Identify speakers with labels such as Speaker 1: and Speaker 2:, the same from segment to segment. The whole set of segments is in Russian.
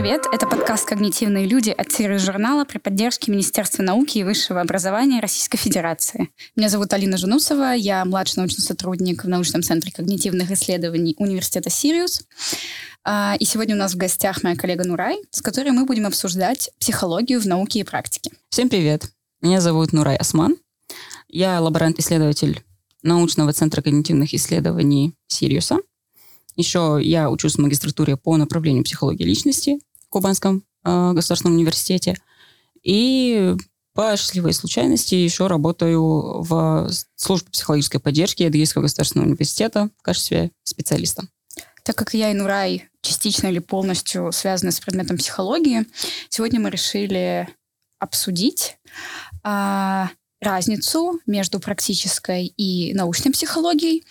Speaker 1: привет! Это подкаст «Когнитивные люди» от Сириус журнала при поддержке Министерства науки и высшего образования Российской Федерации. Меня зовут Алина Жунусова, я младший научный сотрудник в научном центре когнитивных исследований Университета Сириус. А, и сегодня у нас в гостях моя коллега Нурай, с которой мы будем обсуждать психологию в науке и практике.
Speaker 2: Всем привет! Меня зовут Нурай Осман. Я лаборант-исследователь научного центра когнитивных исследований Сириуса – еще я учусь в магистратуре по направлению психологии личности Кубанском э, государственном университете. И по счастливой случайности еще работаю в службе психологической поддержки Адыгейского государственного университета в качестве специалиста.
Speaker 1: Так как я и Нурай частично или полностью связаны с предметом психологии, сегодня мы решили обсудить а, разницу между практической и научной психологией.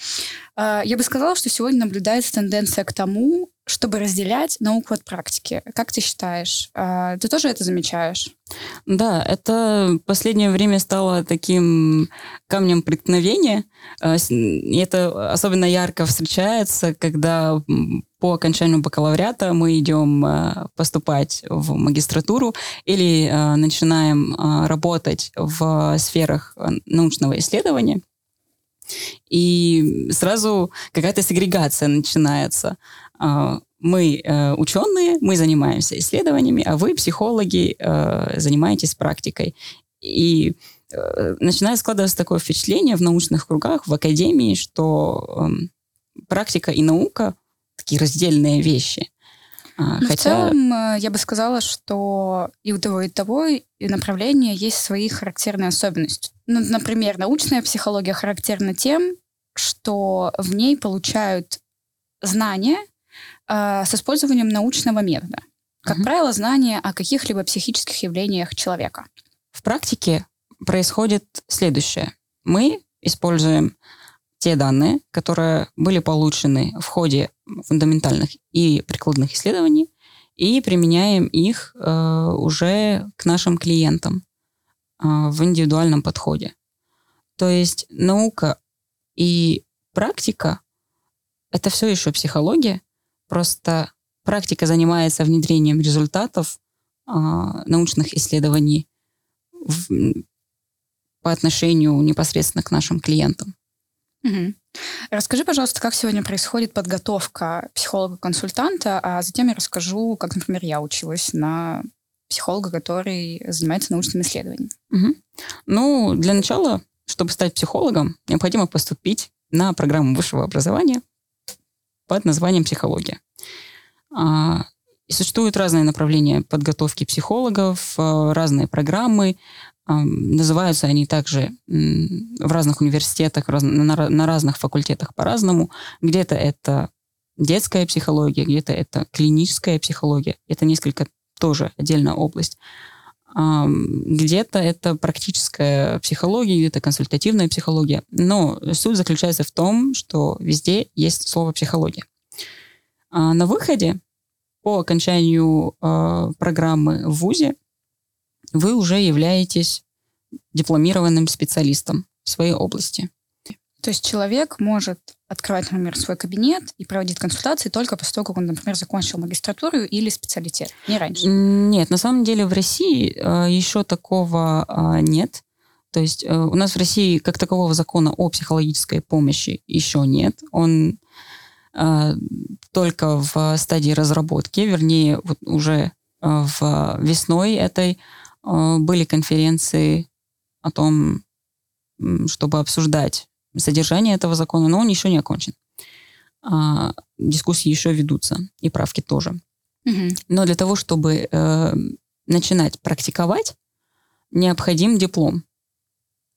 Speaker 1: А, я бы сказала, что сегодня наблюдается тенденция к тому, чтобы разделять науку от практики. Как ты считаешь? А, ты тоже это замечаешь?
Speaker 2: Да, это в последнее время стало таким камнем преткновения. А, это особенно ярко встречается, когда по окончанию бакалавриата мы идем поступать в магистратуру или начинаем работать в сферах научного исследования. И сразу какая-то сегрегация начинается. А, мы э, ученые, мы занимаемся исследованиями, а вы, психологи, э, занимаетесь практикой. И э, начинает складываться такое впечатление в научных кругах, в академии, что эм, практика и наука такие раздельные вещи.
Speaker 1: А, Но Хотя... в целом я бы сказала, что и у того, и у того и направления есть свои характерные особенности. Ну, например, научная психология характерна тем, что в ней получают знания э, с использованием научного метода. Как угу. правило, знания о каких-либо психических явлениях человека.
Speaker 2: В практике происходит следующее. Мы используем те данные, которые были получены в ходе фундаментальных и прикладных исследований, и применяем их э, уже к нашим клиентам э, в индивидуальном подходе. То есть наука и практика — это все еще психология, просто практика занимается внедрением результатов э, научных исследований в, по отношению непосредственно к нашим клиентам.
Speaker 1: Угу. Расскажи, пожалуйста, как сегодня происходит подготовка психолога-консультанта, а затем я расскажу, как, например, я училась на психолога, который занимается научным исследованием.
Speaker 2: Угу. Ну, для начала, чтобы стать психологом, необходимо поступить на программу высшего образования под названием психология. А, и существуют разные направления подготовки психологов, а, разные программы. Называются они также в разных университетах, на разных факультетах по-разному. Где-то это детская психология, где-то это клиническая психология. Это несколько тоже отдельная область. Где-то это практическая психология, где-то консультативная психология. Но суть заключается в том, что везде есть слово психология. А на выходе по окончанию а, программы в ВУЗе вы уже являетесь дипломированным специалистом в своей области.
Speaker 1: То есть человек может открывать, например, свой кабинет и проводить консультации только после того, как он, например, закончил магистратуру или специалитет, не раньше?
Speaker 2: Нет, на самом деле в России э, еще такого э, нет. То есть э, у нас в России как такового закона о психологической помощи еще нет. Он э, только в стадии разработки, вернее, вот уже э, в весной этой э, были конференции о том, чтобы обсуждать содержание этого закона, но он еще не окончен. А, дискуссии еще ведутся, и правки тоже. Угу. Но для того, чтобы э, начинать практиковать, необходим диплом.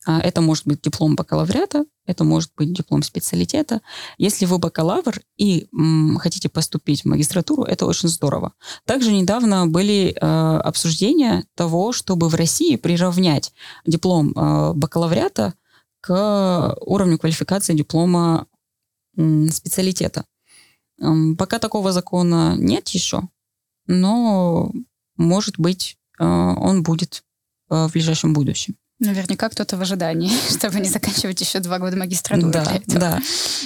Speaker 2: А это может быть диплом бакалавриата, это может быть диплом специалитета. Если вы бакалавр и м, хотите поступить в магистратуру, это очень здорово. Также недавно были э, обсуждения того, чтобы в России приравнять диплом э, бакалавриата к уровню квалификации диплома э, специалитета. Э, пока такого закона нет еще, но, может быть, э, он будет в ближайшем будущем.
Speaker 1: Наверняка кто-то в ожидании, чтобы не заканчивать еще два года магистратуры.
Speaker 2: Да, да.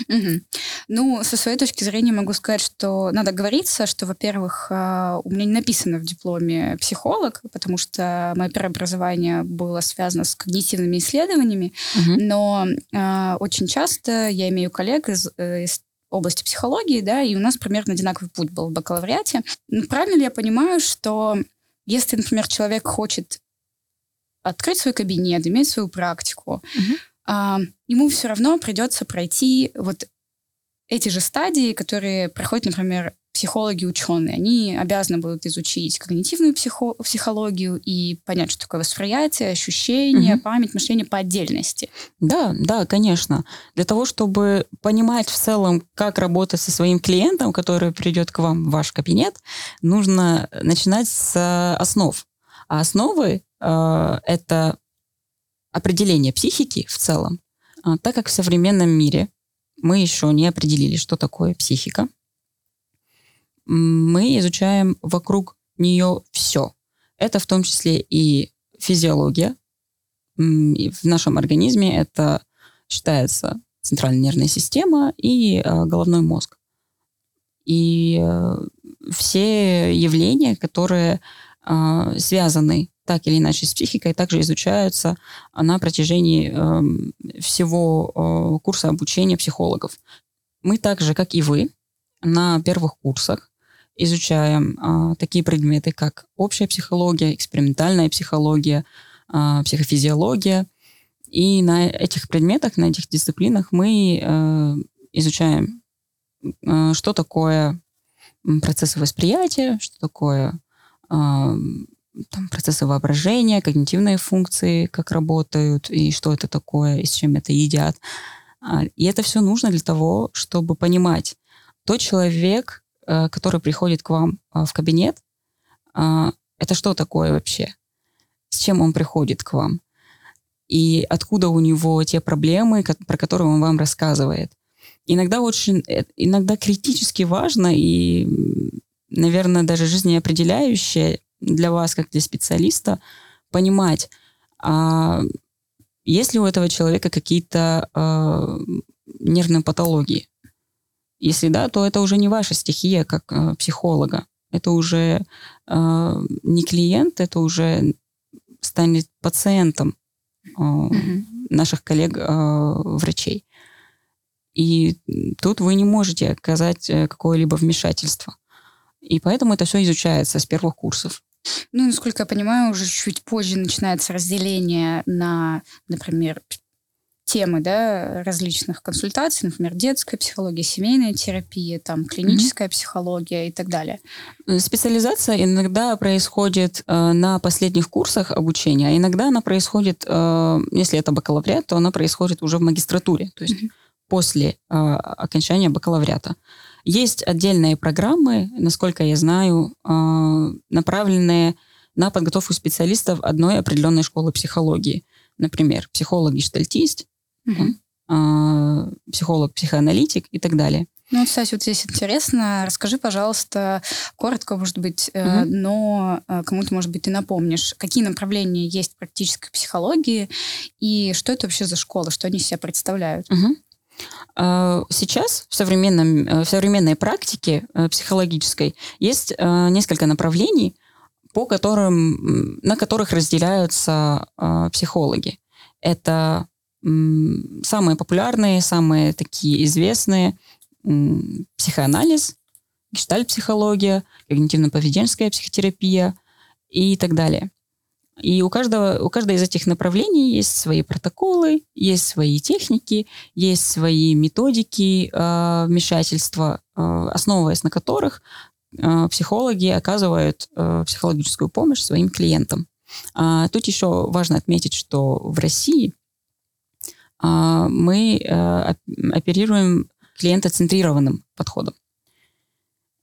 Speaker 1: Угу. Ну, со своей точки зрения могу сказать, что надо говориться, что, во-первых, а, у меня не написано в дипломе психолог, потому что мое первое образование было связано с когнитивными исследованиями, угу. но э, очень часто я имею коллег из, э, из области психологии, да, и у нас примерно одинаковый путь был в бакалавриате. Ну, правильно ли я понимаю, что если, например, человек хочет открыть свой кабинет, иметь свою практику, угу. а, ему все равно придется пройти вот эти же стадии, которые проходят, например, психологи, ученые, они обязаны будут изучить когнитивную психо психологию и понять, что такое восприятие, ощущение, угу. память, мышление по отдельности.
Speaker 2: Да, да, конечно. Для того, чтобы понимать в целом, как работать со своим клиентом, который придет к вам в ваш кабинет, нужно начинать с основ. А основы э, это определение психики в целом, а, так как в современном мире мы еще не определили, что такое психика, мы изучаем вокруг нее все. Это в том числе и физиология. В нашем организме это считается центральная нервная система и э, головной мозг. И э, все явления, которые связаны так или иначе с психикой, также изучаются на протяжении э, всего э, курса обучения психологов. Мы также, как и вы, на первых курсах изучаем а, такие предметы, как общая психология, экспериментальная психология, а, психофизиология. И на этих предметах, на этих дисциплинах мы а, изучаем, а, что такое процессы восприятия, что такое а, там, процессы воображения, когнитивные функции, как работают, и что это такое, и с чем это едят. А, и это все нужно для того, чтобы понимать, тот человек, Э, который приходит к вам а, в кабинет, а, это что такое вообще? С чем он приходит к вам? И откуда у него те проблемы, про которые он вам рассказывает? Иногда очень, э, иногда критически важно и, наверное, даже жизнеопределяющее для вас, как для специалиста, понимать, а есть ли у этого человека какие-то э, нервные патологии, если да, то это уже не ваша стихия как э, психолога. Это уже э, не клиент, это уже станет пациентом э, mm наших коллег-врачей. Э, И тут вы не можете оказать э, какое-либо вмешательство. И поэтому это все изучается с первых курсов.
Speaker 1: Ну, насколько я понимаю, уже чуть позже начинается разделение на, например, темы да, различных консультаций, например, детская психология, семейная терапия, там, клиническая mm-hmm. психология и так далее.
Speaker 2: Э, специализация иногда происходит э, на последних курсах обучения, а иногда она происходит, э, если это бакалавриат, то она происходит уже в магистратуре, то есть mm-hmm. после э, окончания бакалавриата. Есть отдельные программы, насколько я знаю, э, направленные на подготовку специалистов одной определенной школы психологии. Например, психолог-гештальтист, угу. психолог, психоаналитик и так далее.
Speaker 1: Ну, кстати, вот здесь интересно. Расскажи, пожалуйста, коротко, может быть, угу. но э, кому-то, может быть, ты напомнишь, какие направления есть в практической психологии и что это вообще за школа, что они себя представляют?
Speaker 2: Угу. Сейчас в, современном, э, в современной практике психологической есть несколько направлений, по которым, на которых разделяются психологи. Это самые популярные, самые такие известные психоанализ, гештальт-психология, когнитивно-поведенческая психотерапия и так далее. И у каждого, у каждой из этих направлений есть свои протоколы, есть свои техники, есть свои методики э, вмешательства, э, основываясь на которых э, психологи оказывают э, психологическую помощь своим клиентам. А, тут еще важно отметить, что в России а, мы э, оперируем клиентоцентрированным подходом.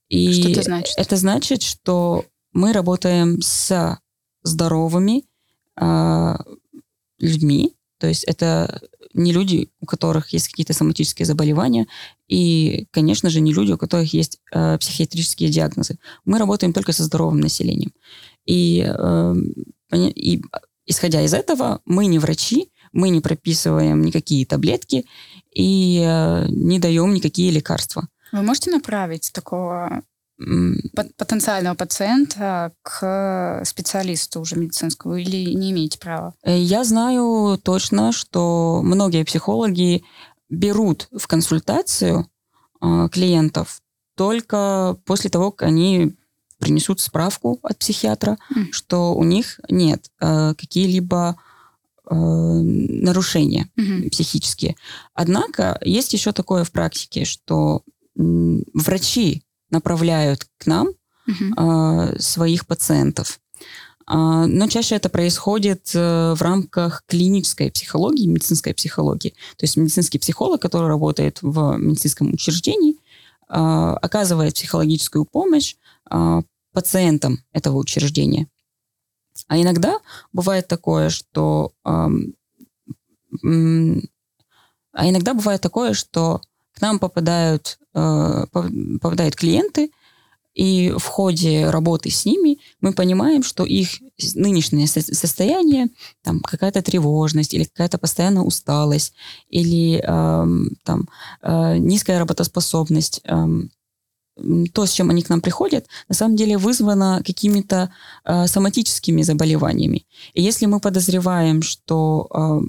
Speaker 1: И что это значит?
Speaker 2: Это значит, что мы работаем с здоровыми э, людьми, то есть это не люди, у которых есть какие-то соматические заболевания, и, конечно же, не люди, у которых есть э, психиатрические диагнозы. Мы работаем только со здоровым населением. И, э, и исходя из этого, мы не врачи, мы не прописываем никакие таблетки и э, не даем никакие лекарства.
Speaker 1: Вы можете направить такого потенциального пациента к специалисту уже медицинскому или не имеете права?
Speaker 2: Э, я знаю точно, что многие психологи берут в консультацию э, клиентов только после того, как они принесут справку от психиатра, mm. что у них нет э, какие-либо э, нарушения mm-hmm. психические. Однако есть еще такое в практике, что врачи направляют к нам э, своих пациентов. Uh, но чаще это происходит uh, в рамках клинической психологии, медицинской психологии. То есть медицинский психолог, который работает в медицинском учреждении, uh, оказывает психологическую помощь пациентам этого учреждения. А иногда бывает такое, что... а иногда бывает такое, что к нам попадают, э, попадают клиенты, и в ходе работы с ними мы понимаем, что их нынешнее состояние, там какая-то тревожность или какая-то постоянная усталость или э, там э, низкая работоспособность, э, то, с чем они к нам приходят, на самом деле вызвано какими-то э, соматическими заболеваниями. И если мы подозреваем, что э,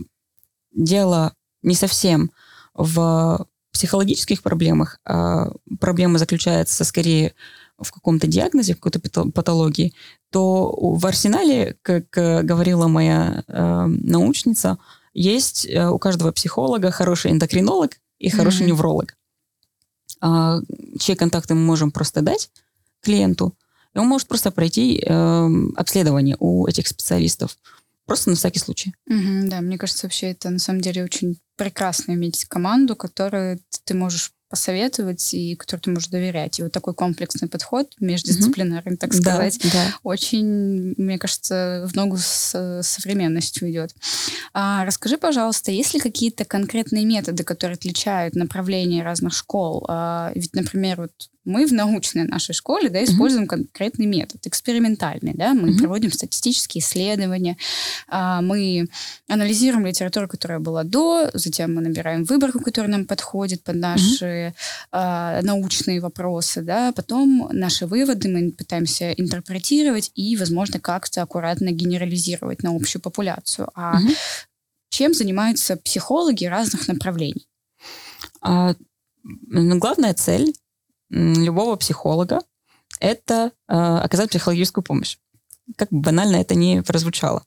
Speaker 2: дело не совсем в психологических проблемах, а проблема заключается скорее в каком-то диагнозе, в какой-то патологии, то в арсенале, как говорила моя э, научница, есть э, у каждого психолога хороший эндокринолог и хороший mm-hmm. невролог. А, чьи контакты мы можем просто дать клиенту, и он может просто пройти э, обследование у этих специалистов. Просто на всякий случай.
Speaker 1: Угу, да, мне кажется, вообще это на самом деле очень прекрасно иметь команду, которую ты можешь посоветовать и которой ты можешь доверять. И вот такой комплексный подход, междисциплинарный, mm-hmm. так сказать, да, да. очень, мне кажется, в ногу с современностью идет. А, расскажи, пожалуйста, есть ли какие-то конкретные методы, которые отличают направления разных школ? А, ведь, например, вот мы в научной нашей школе да, используем mm-hmm. конкретный метод, экспериментальный. Да? Мы mm-hmm. проводим статистические исследования, а, мы анализируем литературу, которая была до, затем мы набираем выборку, которая нам подходит под наши mm-hmm. а, научные вопросы. Да? Потом наши выводы мы пытаемся интерпретировать и, возможно, как-то аккуратно генерализировать на общую популяцию. А mm-hmm. чем занимаются психологи разных направлений?
Speaker 2: А, ну, главная цель любого психолога – это э, оказать психологическую помощь. Как банально это не прозвучало.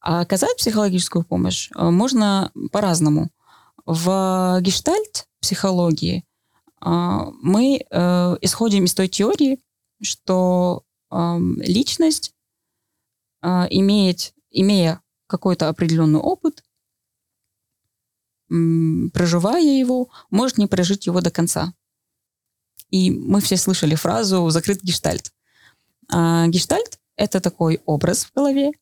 Speaker 2: А оказать психологическую помощь э, можно по-разному. В гештальт психологии э, мы исходим из той теории, что личность, имеет, имея какой-то определенный опыт, проживая его, может не прожить его до конца. И мы все слышали фразу «закрыт гештальт». А, гештальт — это такой образ в голове,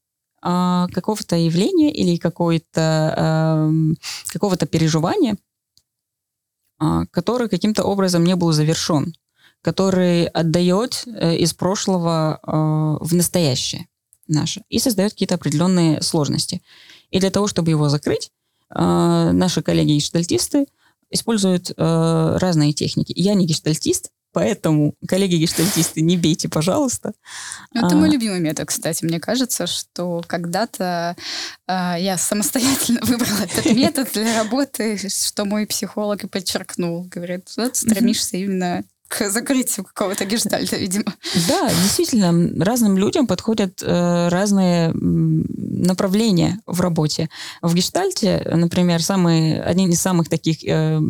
Speaker 2: а, какого-то явления или какой-то, а, какого-то переживания, а, который каким-то образом не был завершен, который отдает э, из прошлого а, в настоящее наше и создает какие-то определенные сложности. И для того, чтобы его закрыть, а, наши коллеги-гештальтисты используют э, разные техники. Я не гештальтист, поэтому, коллеги-гештальтисты, не бейте, пожалуйста.
Speaker 1: Ну, это а... мой любимый метод, кстати. Мне кажется, что когда-то э, я самостоятельно выбрала этот метод для работы, что мой психолог и подчеркнул. Говорит, вот стремишься именно к закрытию какого-то гештальта, видимо.
Speaker 2: Да, действительно, разным людям подходят э, разные направления в работе. В гештальте, например, самый, один из самых таких э,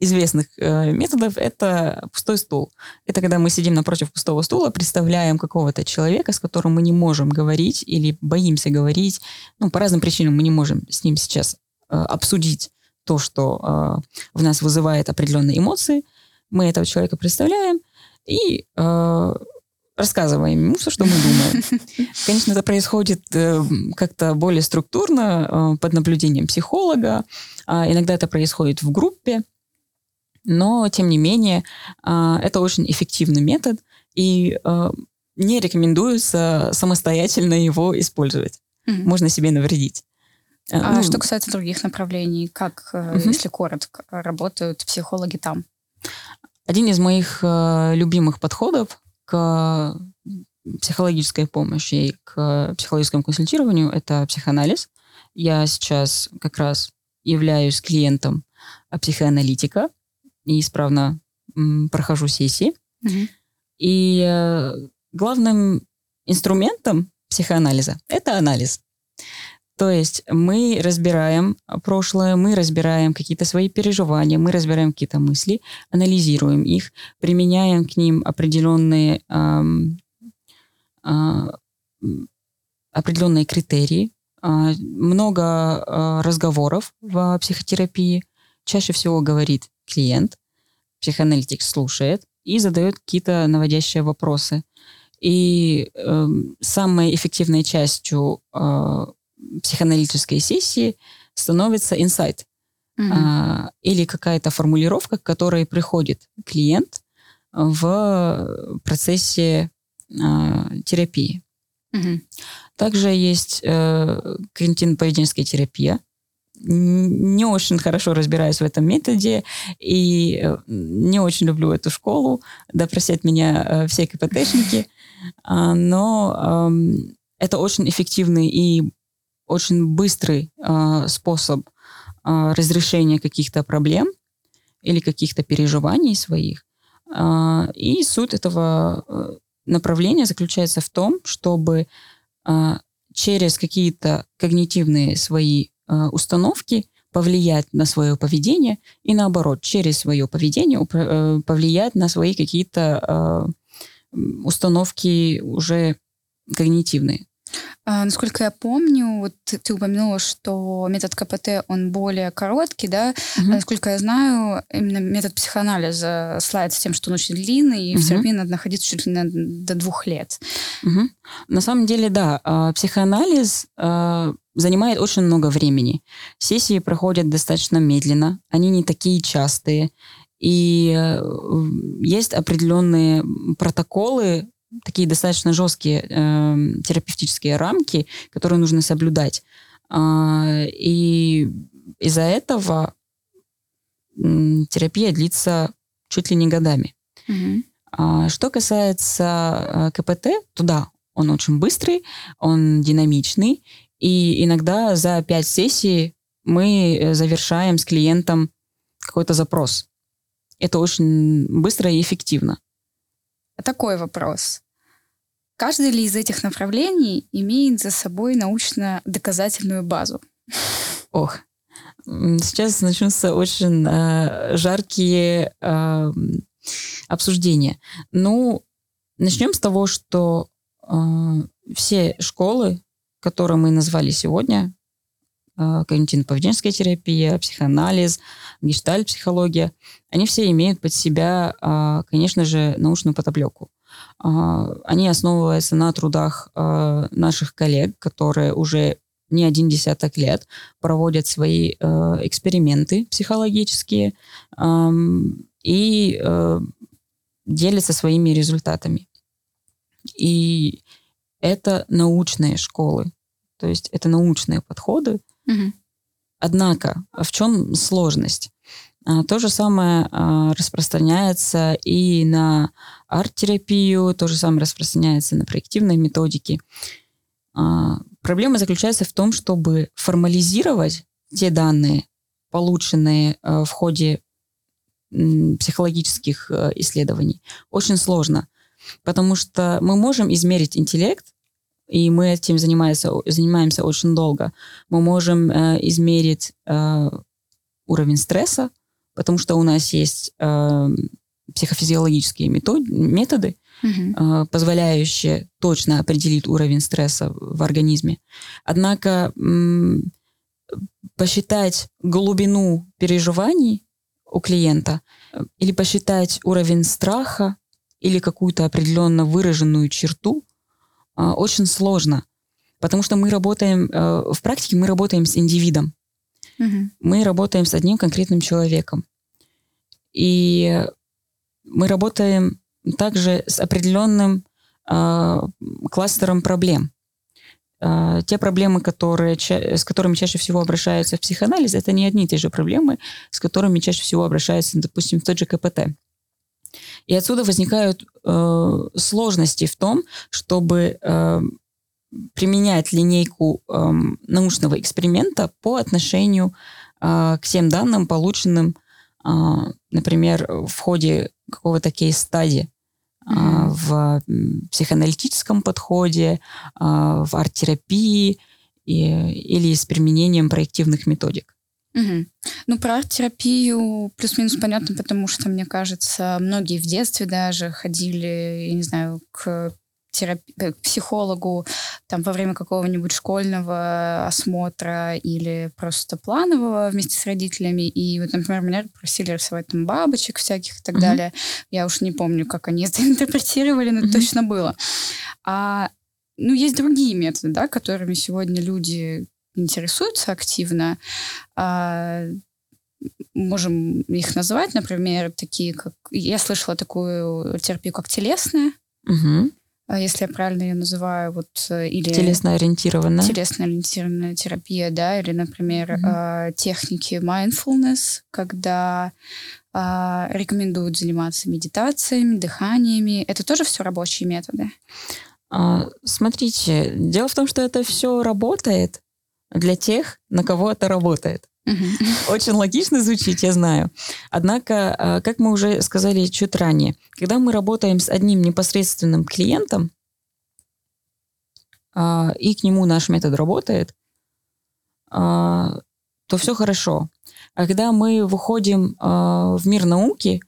Speaker 2: известных э, методов это пустой стул. Это когда мы сидим напротив пустого стула, представляем какого-то человека, с которым мы не можем говорить или боимся говорить. Ну, по разным причинам мы не можем с ним сейчас э, обсудить то, что э, в нас вызывает определенные эмоции – мы этого человека представляем и э, рассказываем ему все, что мы думаем. Конечно, это происходит э, как-то более структурно, э, под наблюдением психолога. А иногда это происходит в группе. Но, тем не менее, э, это очень эффективный метод, и э, не рекомендуется самостоятельно его использовать. mm-hmm. можно себе навредить.
Speaker 1: А ну, что касается других направлений, как, mm-hmm. если коротко, работают психологи там?
Speaker 2: Один из моих э, любимых подходов к психологической помощи и к психологическому консультированию – это психоанализ. Я сейчас как раз являюсь клиентом психоаналитика и исправно м, прохожу сессии. Mm-hmm. И э, главным инструментом психоанализа – это анализ. То есть мы разбираем прошлое, мы разбираем какие-то свои переживания, мы разбираем какие-то мысли, анализируем их, применяем к ним определенные, эм, э, определенные критерии. Э, много э, разговоров в психотерапии. Чаще всего говорит клиент, психоаналитик слушает и задает какие-то наводящие вопросы. И э, самой эффективной частью э, психоаналитической сессии становится инсайт mm-hmm. а, или какая-то формулировка, к которой приходит клиент в процессе а, терапии. Mm-hmm. Также есть э, когнитивно-поведенческая терапия. Не очень хорошо разбираюсь в этом методе и э, не очень люблю эту школу, да просят меня э, все КПТшники, э, но э, это очень эффективный и очень быстрый э, способ э, разрешения каких-то проблем или каких-то переживаний своих. Э, и суть этого направления заключается в том, чтобы э, через какие-то когнитивные свои э, установки повлиять на свое поведение и наоборот, через свое поведение э, повлиять на свои какие-то э, установки уже когнитивные.
Speaker 1: А, насколько я помню, вот ты, упомянула, что метод КПТ, он более короткий, да? Угу. насколько я знаю, именно метод психоанализа славится тем, что он очень длинный, и угу. в терапии надо находиться чуть ли не до двух лет.
Speaker 2: Угу. На самом деле, да, а, психоанализ занимает очень много времени. Сессии проходят достаточно медленно, они не такие частые, и э, есть определенные протоколы такие достаточно жесткие э, терапевтические рамки, которые нужно соблюдать. Э, и из-за этого э, терапия длится чуть ли не годами. Mm-hmm. А, что касается э, КПТ, то да, он очень быстрый, он динамичный, и иногда за пять сессий мы э, завершаем с клиентом какой-то запрос. Это очень быстро и эффективно.
Speaker 1: Такой вопрос. Каждый ли из этих направлений имеет за собой научно-доказательную базу?
Speaker 2: Ох, сейчас начнутся очень э, жаркие э, обсуждения. Ну, начнем с того, что э, все школы, которые мы назвали сегодня, когнитивно-поведенческая терапия, психоанализ, гештальт-психология, они все имеют под себя, э, конечно же, научную подоплеку. А, они основываются на трудах а, наших коллег, которые уже не один десяток лет проводят свои а, эксперименты психологические и делятся своими результатами. И это научные школы, то есть это научные подходы. Однако, в чем сложность? А, то же самое а, распространяется и на арт-терапию, то же самое распространяется на проективные методики. А, проблема заключается в том, чтобы формализировать те данные, полученные в ходе психологических исследований, очень сложно, потому что мы можем измерить интеллект, и мы этим занимаемся, занимаемся очень долго. Мы можем измерить уровень стресса, потому что у нас есть э, психофизиологические метод, методы, угу. э, позволяющие точно определить уровень стресса в организме. Однако м, посчитать глубину переживаний у клиента э, или посчитать уровень страха или какую-то определенно выраженную черту э, очень сложно, потому что мы работаем э, в практике мы работаем с индивидом. Угу. Мы работаем с одним конкретным человеком. И мы работаем также с определенным э, кластером проблем. э, те проблемы, которые, с которыми чаще всего обращаются в психоанализ, это не одни и те же проблемы, с которыми чаще всего обращаются, допустим, в тот же КПТ. И отсюда возникают э, сложности в том, чтобы э, применять линейку э, научного эксперимента по отношению э, к всем данным, полученным, э, например, в ходе какого-то кейс-стади mm-hmm. в психоаналитическом подходе, в арт-терапии или с применением проективных методик.
Speaker 1: Угу. Ну, про арт-терапию плюс-минус понятно, потому что, мне кажется, многие в детстве даже ходили, я не знаю, к терапи- э, к психологу там во время какого-нибудь школьного осмотра или просто планового вместе с родителями. И вот, например, меня просили рисовать там бабочек всяких и так mm-hmm. далее. Я уж не помню, как они это интерпретировали, но mm-hmm. точно было. А ну, есть другие методы, да, которыми сегодня люди интересуются активно. А, можем их назвать, например, такие, как... Я слышала такую терапию, как телесная.
Speaker 2: Угу.
Speaker 1: Если я правильно ее называю, вот или
Speaker 2: телесно-ориентированная,
Speaker 1: телесно-ориентированная терапия, да, или, например, mm техники mindfulness, когда рекомендуют заниматься медитациями, дыханиями. Это тоже все рабочие методы.
Speaker 2: Смотрите, дело в том, что это все работает для тех, на кого это работает. Очень логично звучит, я знаю. Однако, а, как мы уже сказали чуть ранее, когда мы работаем с одним непосредственным клиентом, а, и к нему наш метод работает, а, то все хорошо. А когда мы выходим в мир науки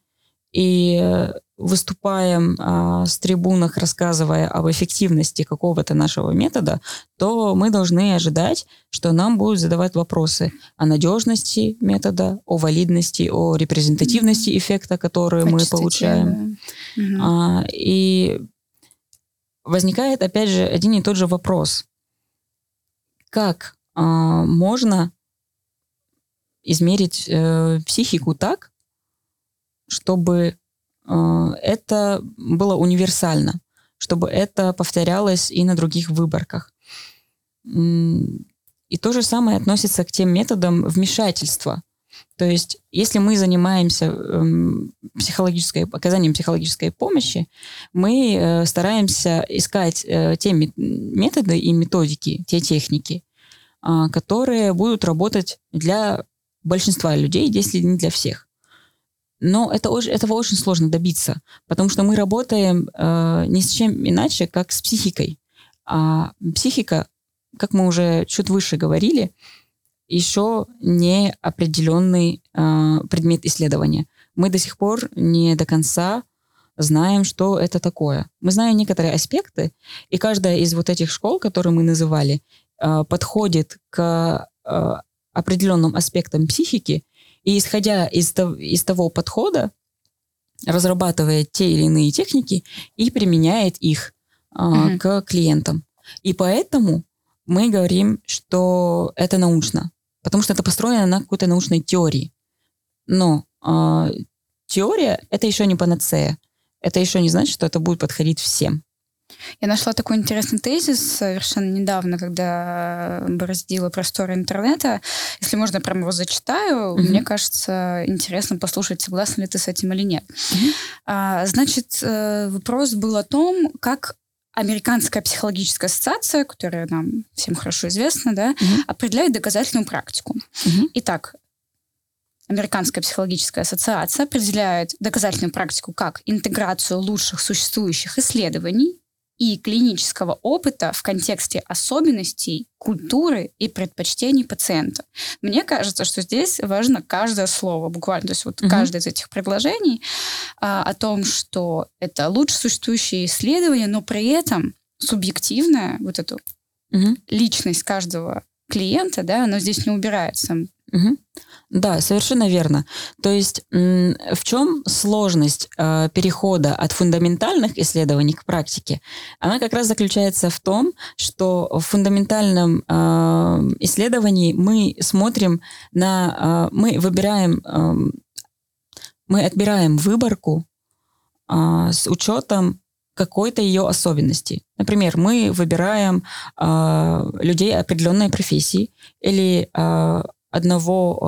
Speaker 2: и выступаем а, с трибунах, рассказывая об эффективности какого-то нашего метода, то мы должны ожидать, что нам будут задавать вопросы о надежности метода, о валидности, о репрезентативности mm-hmm. эффекта, который мы получаем. Mm-hmm. А, и возникает, опять же, один и тот же вопрос. Как а, можно измерить э, психику так, чтобы это было универсально, чтобы это повторялось и на других выборках. И то же самое относится к тем методам вмешательства. То есть, если мы занимаемся эм, психологической, оказанием психологической помощи, мы э, стараемся искать э, те методы и методики, те техники, а, которые будут работать для большинства людей, если не для всех. Но это, этого очень сложно добиться, потому что мы работаем э, ни с чем иначе, как с психикой. А психика, как мы уже чуть выше говорили, еще не определенный э, предмет исследования. Мы до сих пор не до конца знаем, что это такое. Мы знаем некоторые аспекты, и каждая из вот этих школ, которые мы называли, э, подходит к э, определенным аспектам психики и исходя из, из того подхода, разрабатывает те или иные техники и применяет их а, mm-hmm. к клиентам. И поэтому мы говорим, что это научно, потому что это построено на какой-то научной теории. Но а, теория это еще не панацея. Это еще не значит, что это будет подходить всем.
Speaker 1: Я нашла такой интересный тезис совершенно недавно, когда бороздила просторы интернета. Если можно, прямо его зачитаю. Mm-hmm. Мне кажется, интересно послушать, согласна ли ты с этим или нет. Mm-hmm. А, значит, э, вопрос был о том, как Американская психологическая ассоциация, которая нам всем хорошо известна, да, mm-hmm. определяет доказательную практику. Mm-hmm. Итак, Американская психологическая ассоциация определяет доказательную практику как интеграцию лучших существующих исследований и клинического опыта в контексте особенностей культуры и предпочтений пациента. Мне кажется, что здесь важно каждое слово, буквально, то есть вот угу. каждое из этих предложений а, о том, что это лучше существующие исследования, но при этом субъективная вот эту угу. личность каждого клиента, да, оно здесь не убирается.
Speaker 2: Угу. Да, совершенно верно. То есть в чем сложность э, перехода от фундаментальных исследований к практике? Она как раз заключается в том, что в фундаментальном э, исследовании мы смотрим на, э, мы выбираем, э, мы отбираем выборку э, с учетом какой-то ее особенности. Например, мы выбираем э, людей определенной профессии или э, одного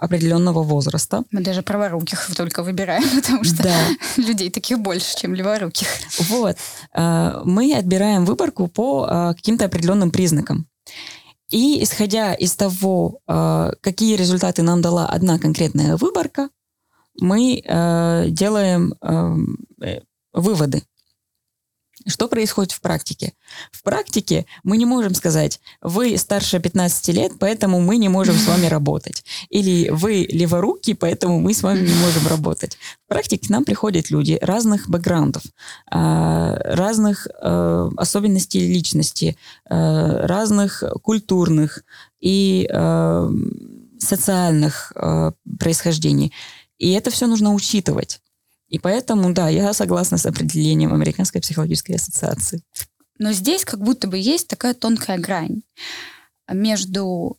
Speaker 2: э, определенного возраста.
Speaker 1: Мы даже праворуких только выбираем, потому что да. людей таких больше, чем леворуких.
Speaker 2: Вот. Э, мы отбираем выборку по э, каким-то определенным признакам. И исходя из того, э, какие результаты нам дала одна конкретная выборка, мы э, делаем эм, э, выводы. Что происходит в практике? В практике мы не можем сказать, вы старше 15 лет, поэтому мы не можем с вами работать. Или вы леворуки, поэтому мы с вами не можем работать. В практике к нам приходят люди разных бэкграундов, а, разных э, особенностей личности, э, разных культурных и э, социальных происхождений. И это все нужно учитывать. И поэтому, да, я согласна с определением Американской психологической ассоциации.
Speaker 1: Но здесь как будто бы есть такая тонкая грань между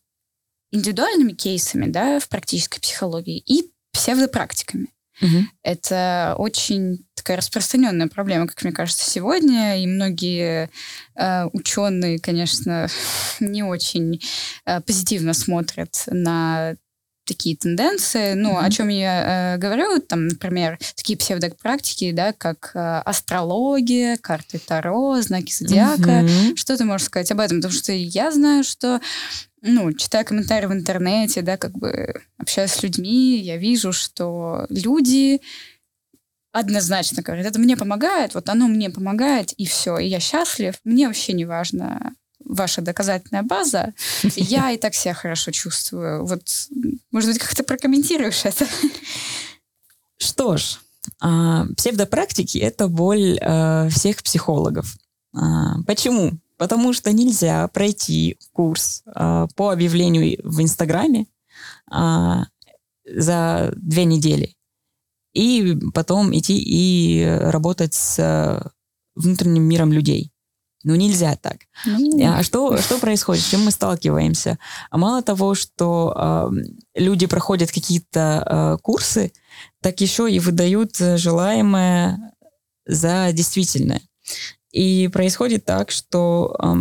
Speaker 1: индивидуальными кейсами да, в практической психологии и псевдопрактиками. Угу. Это очень такая распространенная проблема, как мне кажется, сегодня. И многие э, ученые, конечно, не очень э, позитивно смотрят на такие тенденции. Ну, mm-hmm. о чем я э, говорю, там, например, такие псевдопрактики, да, как э, астрология, карты Таро, знаки зодиака. Mm-hmm. Что ты можешь сказать об этом? Потому что я знаю, что ну, читая комментарии в интернете, да, как бы общаясь с людьми, я вижу, что люди однозначно говорят, это мне помогает, вот оно мне помогает, и все, и я счастлив, мне вообще не важно, ваша доказательная база, я и так себя хорошо чувствую. Вот, может быть, как то прокомментируешь это?
Speaker 2: Что ж, а, псевдопрактики – это боль а, всех психологов. А, почему? Потому что нельзя пройти курс по объявлению в Инстаграме за две недели и потом идти и работать с внутренним миром людей. Ну, нельзя так. Mm-hmm. А что, что происходит? С чем мы сталкиваемся? А мало того, что э, люди проходят какие-то э, курсы, так еще и выдают желаемое за действительное. И происходит так, что э,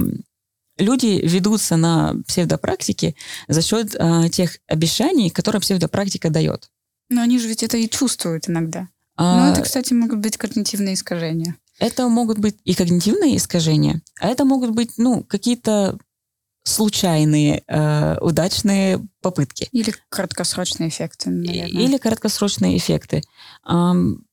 Speaker 2: люди ведутся на псевдопрактике за счет э, тех обещаний, которые псевдопрактика дает.
Speaker 1: Но они же ведь это и чувствуют иногда. А... Ну, это, кстати, могут быть когнитивные искажения.
Speaker 2: Это могут быть и когнитивные искажения, а это могут быть, ну, какие-то случайные, э, удачные попытки.
Speaker 1: Или краткосрочные эффекты, наверное.
Speaker 2: Или краткосрочные эффекты. Эм,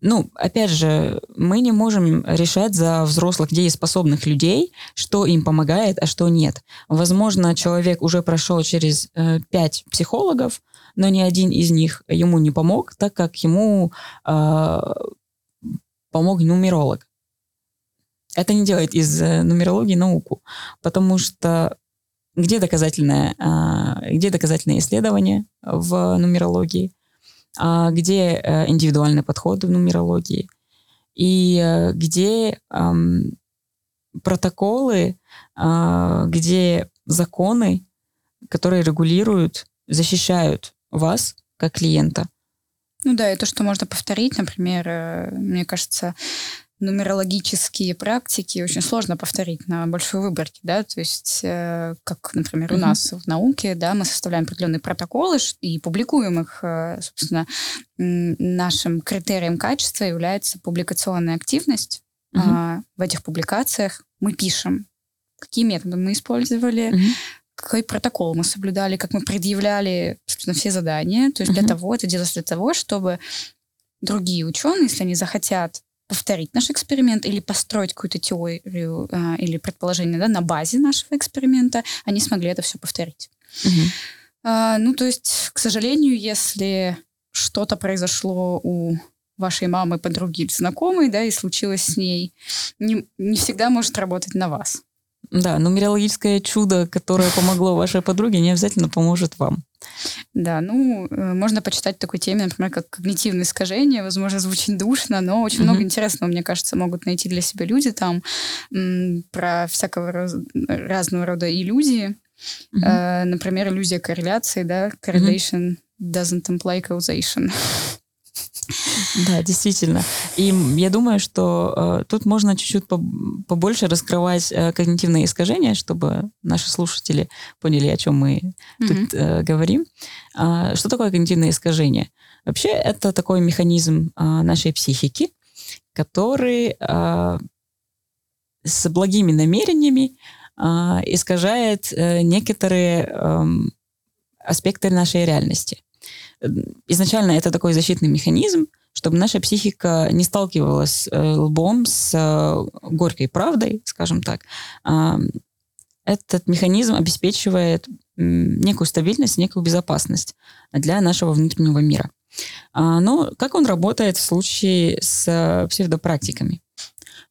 Speaker 2: ну, опять же, мы не можем решать за взрослых, дееспособных людей, что им помогает, а что нет. Возможно, человек уже прошел через э, пять психологов, но ни один из них ему не помог, так как ему э, помог нумеролог. Это не делает из э, нумерологии науку, потому что где доказательное, а, где доказательные исследования в нумерологии, а где э, индивидуальный подход в нумерологии, и э, где протоколы, а, где законы, которые регулируют, защищают вас как клиента.
Speaker 1: Ну да, и то, что можно повторить, например, э, мне кажется, нумерологические практики очень сложно повторить на большой выборке, да, то есть, э, как, например, у mm-hmm. нас в науке, да, мы составляем определенные протоколы и публикуем их, э, собственно, нашим критерием качества является публикационная активность. Mm-hmm. А, в этих публикациях мы пишем, какие методы мы использовали, mm-hmm какой протокол мы соблюдали, как мы предъявляли, собственно, все задания. То есть для того, это делается для того, чтобы другие ученые, если они захотят повторить наш эксперимент или построить какую-то теорию а, или предположение да, на базе нашего эксперимента, они смогли это все повторить. Угу. А, ну, то есть, к сожалению, если что-то произошло у вашей мамы, подруги или знакомой, да, и случилось с ней, не, не всегда может работать на вас.
Speaker 2: Да, нумерологическое чудо, которое помогло вашей подруге, не обязательно поможет вам.
Speaker 1: Да, ну, э, можно почитать такой теме, например, как когнитивные искажения. Возможно, звучит душно, но очень mm-hmm. много интересного, мне кажется, могут найти для себя люди там м, про всякого раз, разного рода иллюзии. Mm-hmm. Э, например, иллюзия корреляции, да, correlation mm-hmm. doesn't imply causation.
Speaker 2: Да, действительно. И я думаю, что э, тут можно чуть-чуть побольше раскрывать э, когнитивные искажения, чтобы наши слушатели поняли, о чем мы mm-hmm. тут э, говорим. А, что такое когнитивное искажение? Вообще, это такой механизм а, нашей психики, который а, с благими намерениями а, искажает а, некоторые а, аспекты нашей реальности. Изначально это такой защитный механизм, чтобы наша психика не сталкивалась э, лбом с э, горькой правдой, скажем так. Э, этот механизм обеспечивает некую стабильность, некую безопасность для нашего внутреннего мира. А, но как он работает в случае с псевдопрактиками?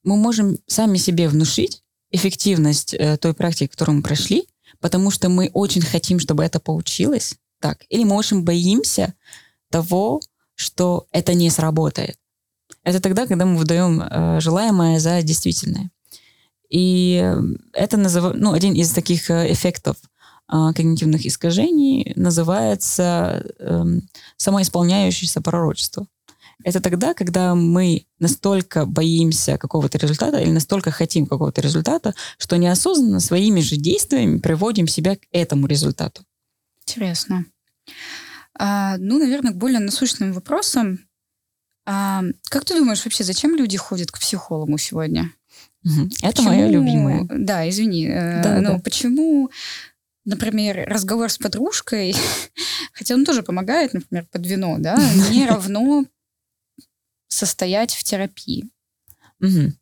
Speaker 2: Мы можем сами себе внушить эффективность э, той практики, которую мы прошли, потому что мы очень хотим, чтобы это получилось, так. Или мы очень боимся того, что это не сработает. Это тогда, когда мы выдаем э, желаемое за действительное. И это назыв... ну, один из таких э, эффектов э, когнитивных искажений называется э, самоисполняющееся пророчество. Это тогда, когда мы настолько боимся какого-то результата или настолько хотим какого-то результата, что неосознанно своими же действиями приводим себя к этому результату.
Speaker 1: Интересно. А, ну, наверное, к более насущным вопросам. А, как ты думаешь вообще, зачем люди ходят к психологу сегодня?
Speaker 2: Это почему... мое любимое.
Speaker 1: Да, извини. Э, да, но да. почему, например, разговор с подружкой, хотя он тоже помогает, например, под вино, да, не равно состоять в терапии?
Speaker 2: Угу.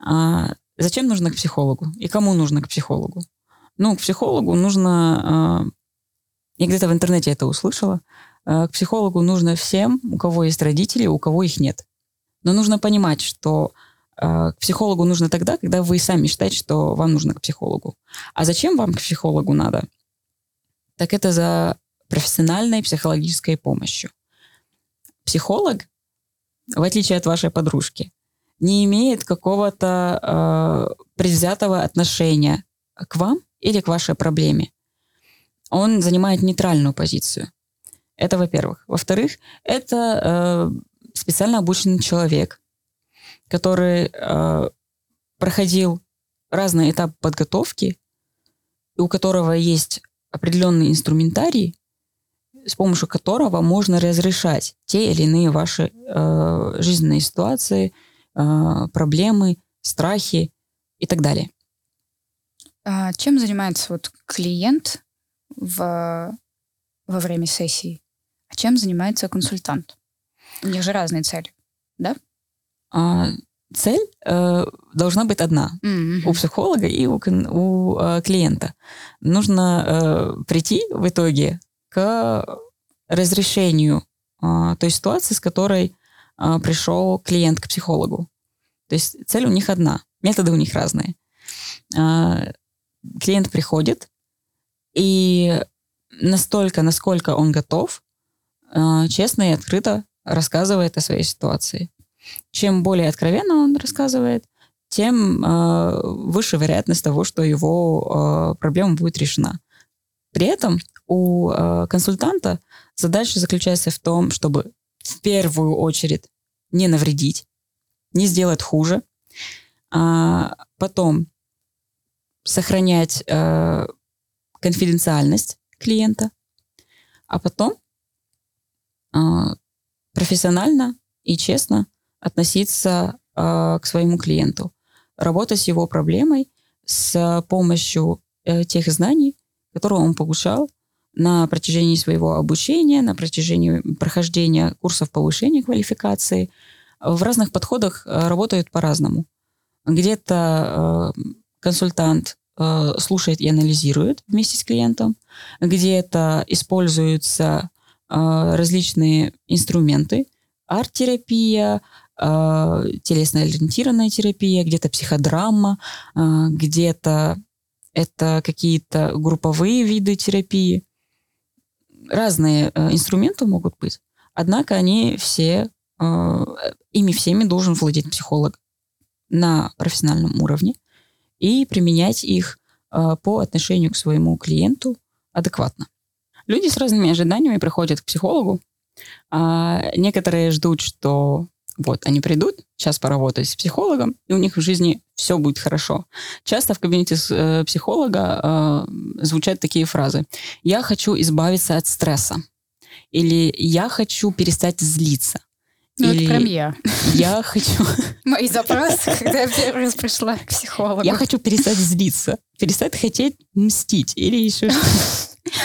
Speaker 2: А зачем нужно к психологу? И кому нужно к психологу? Ну, к психологу нужно а, я где-то в интернете это услышала. Э, к психологу нужно всем, у кого есть родители, у кого их нет. Но нужно понимать, что э, к психологу нужно тогда, когда вы сами считаете, что вам нужно к психологу. А зачем вам к психологу надо? Так это за профессиональной психологической помощью. Психолог, в отличие от вашей подружки, не имеет какого-то э, предвзятого отношения к вам или к вашей проблеме он занимает нейтральную позицию. Это во-первых. Во-вторых, это э, специально обученный человек, который э, проходил разные этапы подготовки, и у которого есть определенный инструментарий, с помощью которого можно разрешать те или иные ваши э, жизненные ситуации, э, проблемы, страхи и так далее.
Speaker 1: А чем занимается вот клиент, в, во время сессии, а чем занимается консультант? У них же разные цели, да?
Speaker 2: А, цель э, должна быть одна mm-hmm. у психолога и у, у э, клиента. Нужно э, прийти в итоге к разрешению э, той ситуации, с которой э, пришел клиент к психологу. То есть цель у них одна, методы у них разные. Э, клиент приходит, и настолько, насколько он готов, а, честно и открыто рассказывает о своей ситуации. Чем более откровенно он рассказывает, тем э, выше вероятность того, что его э, проблема будет решена. При этом у консультанта задача заключается в том, чтобы в первую очередь не навредить, не сделать хуже, а потом сохранять конфиденциальность клиента, а потом э, профессионально и честно относиться э, к своему клиенту, работать с его проблемой с помощью э, тех знаний, которые он получал на протяжении своего обучения, на протяжении прохождения курсов повышения квалификации. В разных подходах э, работают по-разному. Где-то э, консультант э, слушает и анализирует вместе с клиентом, где-то используются э, различные инструменты, арт-терапия, э, телесно-ориентированная терапия, где-то психодрама, э, где-то это какие-то групповые виды терапии. Разные э, инструменты могут быть, однако они все, э, ими всеми должен владеть психолог на профессиональном уровне – и применять их э, по отношению к своему клиенту адекватно. Люди с разными ожиданиями приходят к психологу, А некоторые ждут, что вот, они придут, сейчас поработать с психологом, и у них в жизни все будет хорошо. Часто в кабинете э, психолога э, звучат такие фразы. «Я хочу избавиться от стресса». Или «Я хочу перестать злиться».
Speaker 1: Ну,
Speaker 2: Или
Speaker 1: это прям я.
Speaker 2: «Я хочу...»
Speaker 1: Мои запросы, когда я первый раз пришла к психологу.
Speaker 2: «Я хочу перестать злиться». Перестать хотеть мстить. Или еще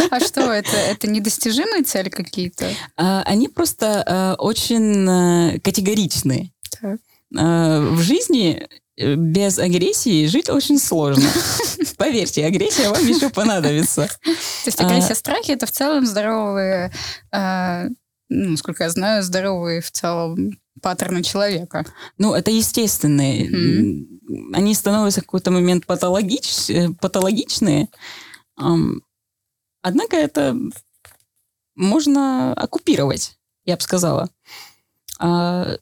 Speaker 1: А что это? Это недостижимые цели какие-то?
Speaker 2: А, Они просто э, очень э, категоричны. Э, В жизни без агрессии жить очень сложно. Поверьте, агрессия вам еще понадобится.
Speaker 1: То есть агрессия, страхи — это в целом здоровые, насколько я знаю, здоровые в целом паттерны человека.
Speaker 2: Ну, это естественные.
Speaker 1: Мгм.
Speaker 2: Они становятся в какой-то момент патологич- э, патологичные. Однако это можно оккупировать, я бы сказала. А,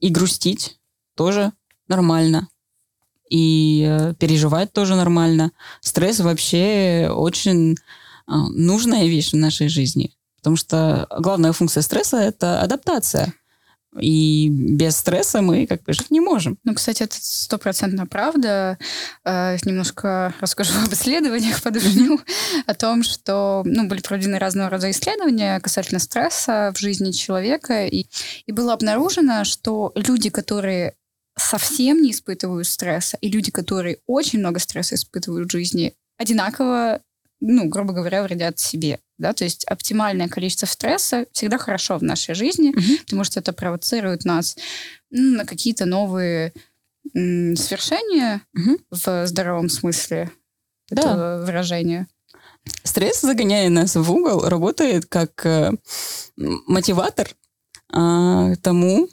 Speaker 2: И грустить тоже нормально. И э, переживать тоже нормально. Стресс вообще очень а, нужная вещь в нашей жизни. Потому что главная функция стресса – это адаптация. И без стресса мы как бы жить не можем.
Speaker 1: Ну, кстати, это стопроцентно правда. Э, Немножко расскажу об исследованиях, подожню, о том, что ну, были проведены разного рода исследования касательно стресса в жизни человека, и, и было обнаружено, что люди, которые совсем не испытывают стресса, и люди, которые очень много стресса испытывают в жизни, одинаково, ну, грубо говоря, вредят себе. Да? То есть оптимальное количество стресса всегда хорошо в нашей жизни, потому что это провоцирует нас ну, на какие-то новые м, свершения
Speaker 2: Мгм.
Speaker 1: в здоровом смысле
Speaker 2: Да.
Speaker 1: этого выражения.
Speaker 2: Стресс, загоняя нас в угол, работает как э, мотиватор а, тому,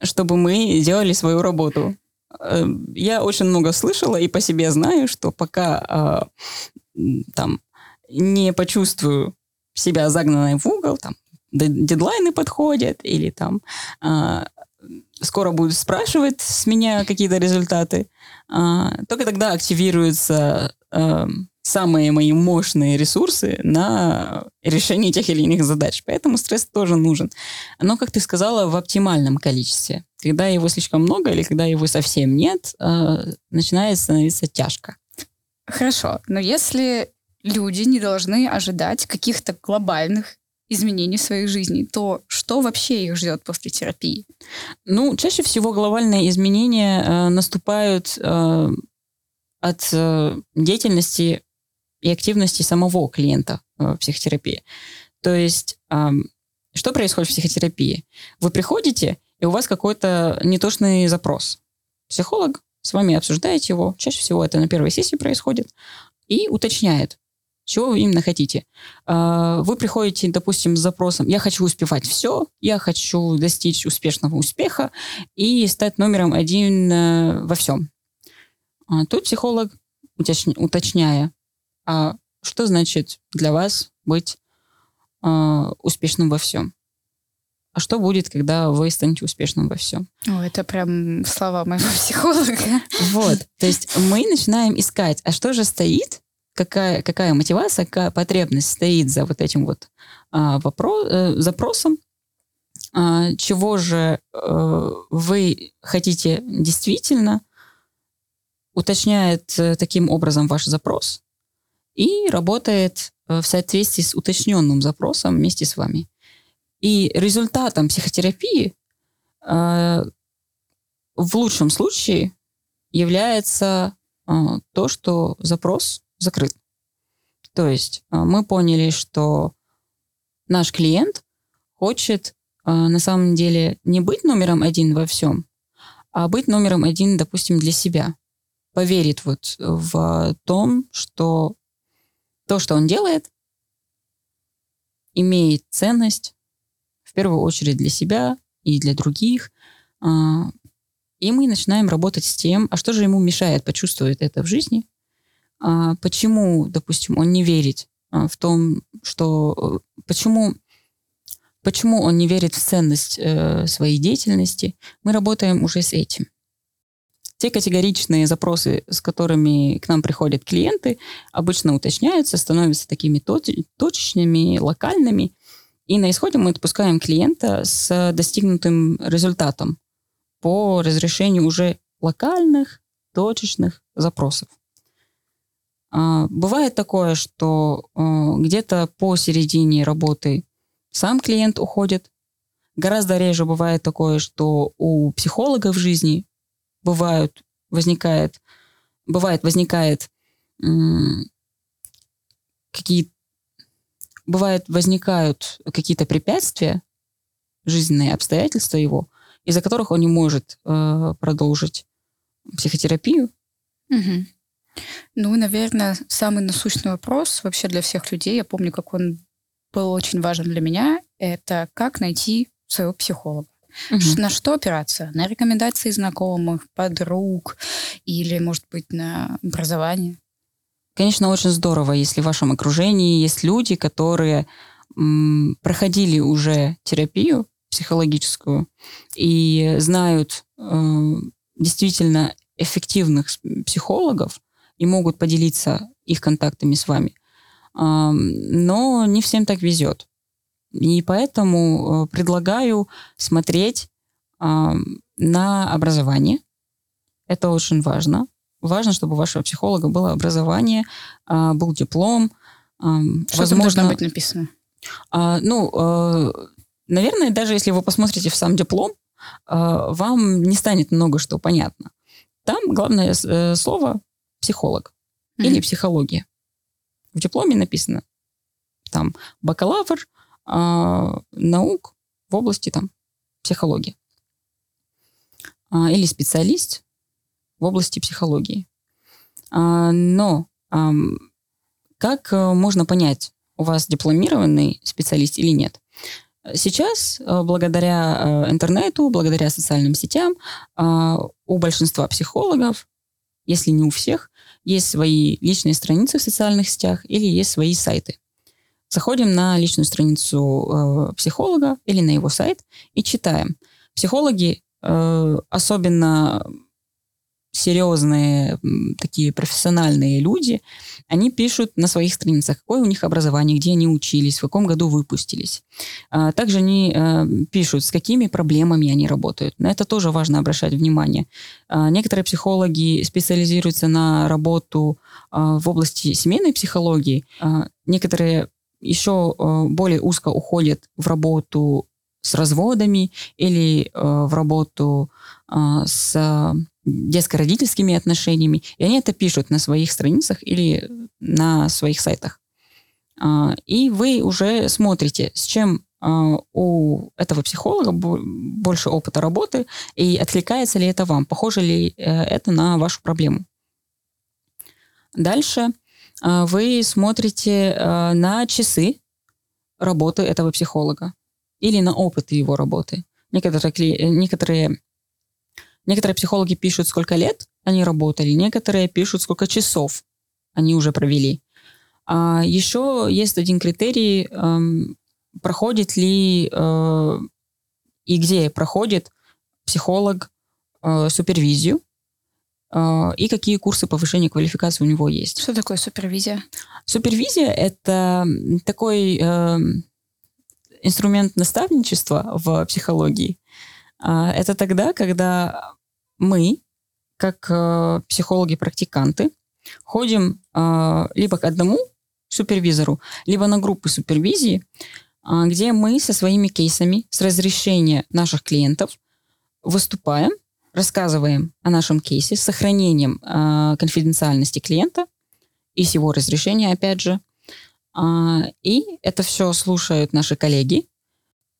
Speaker 2: чтобы мы делали свою работу. Э, Я очень много слышала и по себе знаю, что пока а, там не почувствую себя загнанной в угол, там дедлайны подходят или там а, скоро будут спрашивать с меня какие-то результаты, а, только тогда активируются а, самые мои мощные ресурсы на решение тех или иных задач. Поэтому стресс тоже нужен. Но, как ты сказала, в оптимальном количестве. Когда его слишком много или когда его совсем нет, а, начинает становиться тяжко.
Speaker 1: Хорошо, но если люди не должны ожидать каких-то глобальных изменений в своей жизни, то что вообще их ждет после терапии?
Speaker 2: Ну, чаще всего глобальные изменения э, наступают э, от э, деятельности и активности самого клиента э, психотерапии. То есть, ам, что происходит в психотерапии? Вы приходите, и у вас какой-то нетошный запрос. Психолог с вами обсуждает его, чаще всего это на первой сессии происходит, и уточняет, чего вы именно хотите. А, Вы приходите, допустим, с запросом «я хочу успевать все», «я хочу достичь успешного успеха» и стать номером один э, во всем. А Тут психолог, уточня- уточняя, а что значит для вас быть а, успешным во всем? А что будет, когда вы станете успешным во всем?
Speaker 1: О, это прям слова моего психолога.
Speaker 2: Вот. То есть мы начинаем искать, а что же стоит, какая, какая мотивация, какая потребность стоит за вот этим вот а, вопро- э, запросом, а, чего же э, вы хотите действительно, уточняет э, таким образом ваш запрос и работает в соответствии с уточненным запросом вместе с вами. И результатом психотерапии э, в лучшем случае является а, то, что запрос закрыт. То есть а, мы поняли, что наш клиент хочет а, на самом деле не быть номером один во всем, а быть номером один, допустим, для себя. Поверит вот в том, что то, что он делает, имеет ценность в первую очередь для себя и для других. А, И мы начинаем работать с тем, а что же ему мешает почувствовать это в жизни, а, почему, допустим, он не верит а, в том, что... э, Почему, почему он не верит в ценность э, своей деятельности, мы работаем уже с этим. Те категоричные запросы, с которыми к нам приходят клиенты, обычно уточняются, становятся такими точ- точечными, локальными, И на исходе мы отпускаем клиента с достигнутым результатом по разрешению уже локальных, точечных запросов. А, бывает такое, что а, где-то по середине работы сам клиент уходит. Гораздо реже бывает такое, что у психолога в жизни бывают, возникает, бывает, возникает какие бывает возникают какие-то препятствия, жизненные обстоятельства его, из-за которых он не может э, продолжить психотерапию.
Speaker 1: Угу. Ну, наверное, самый насущный вопрос вообще для всех людей, я помню, как он был очень важен для меня, это как найти своего психолога. Угу. На что опираться? На рекомендации знакомых, подруг или, может быть, на образование?
Speaker 2: Конечно, очень здорово, если в вашем окружении есть люди, которые м, проходили уже терапию психологическую и знают э, действительно эффективных психологов и могут поделиться их контактами с вами. Э, но не всем так везет. И поэтому э, предлагаю смотреть э, на образование. Это очень важно важно, чтобы у вашего психолога было образование, а, был диплом.
Speaker 1: А, Что возможно, должно быть написано?
Speaker 2: А, ну, наверное, даже если вы посмотрите в сам диплом, вам не станет много что понятно. Там главное э, слово психолог mm-hmm. или психология. В дипломе написано там бакалавр наук в области там психологии. или специалист в области психологии. А, но как э, можно понять, у вас дипломированный специалист или нет? Сейчас, э, благодаря э, интернету, благодаря социальным сетям, у большинства психологов, если не у всех, есть свои личные страницы в социальных сетях или есть свои сайты. Заходим на личную страницу психолога или на его сайт и читаем. Психологи, особенно серьезные, такие профессиональные люди, они пишут на своих страницах, какое у них образование, где они учились, в каком году выпустились. А также они э, пишут, с какими проблемами они работают. На это тоже важно обращать внимание. А некоторые психологи специализируются на работу а, в области семейной психологии, некоторые еще э, более узко уходят в работу с разводами или э, в работу с детско-родительскими отношениями, и они это пишут на своих страницах или на своих сайтах. А, и вы уже смотрите, с чем а, у этого психолога больше опыта работы, и откликается ли это вам, похоже ли э, это на вашу проблему. Дальше а, вы смотрите на часы работы этого психолога или на опыт его работы. Некоторые, некоторые Некоторые психологи пишут, сколько лет они работали, некоторые пишут, сколько часов они уже провели. А еще есть один критерий, эм, проходит ли э, и где проходит психолог э, супервизию, э, и какие курсы повышения квалификации у него есть.
Speaker 1: Что такое супервизия?
Speaker 2: Супервизия – это такой э, инструмент наставничества в психологии. А, это тогда, когда мы, как э, психологи-практиканты, ходим э, либо к одному супервизору, либо на группы супервизии, э, где мы со своими кейсами с разрешения наших клиентов выступаем, рассказываем о нашем кейсе с сохранением э, конфиденциальности клиента и с его разрешения, опять же. Э, и это все слушают наши коллеги.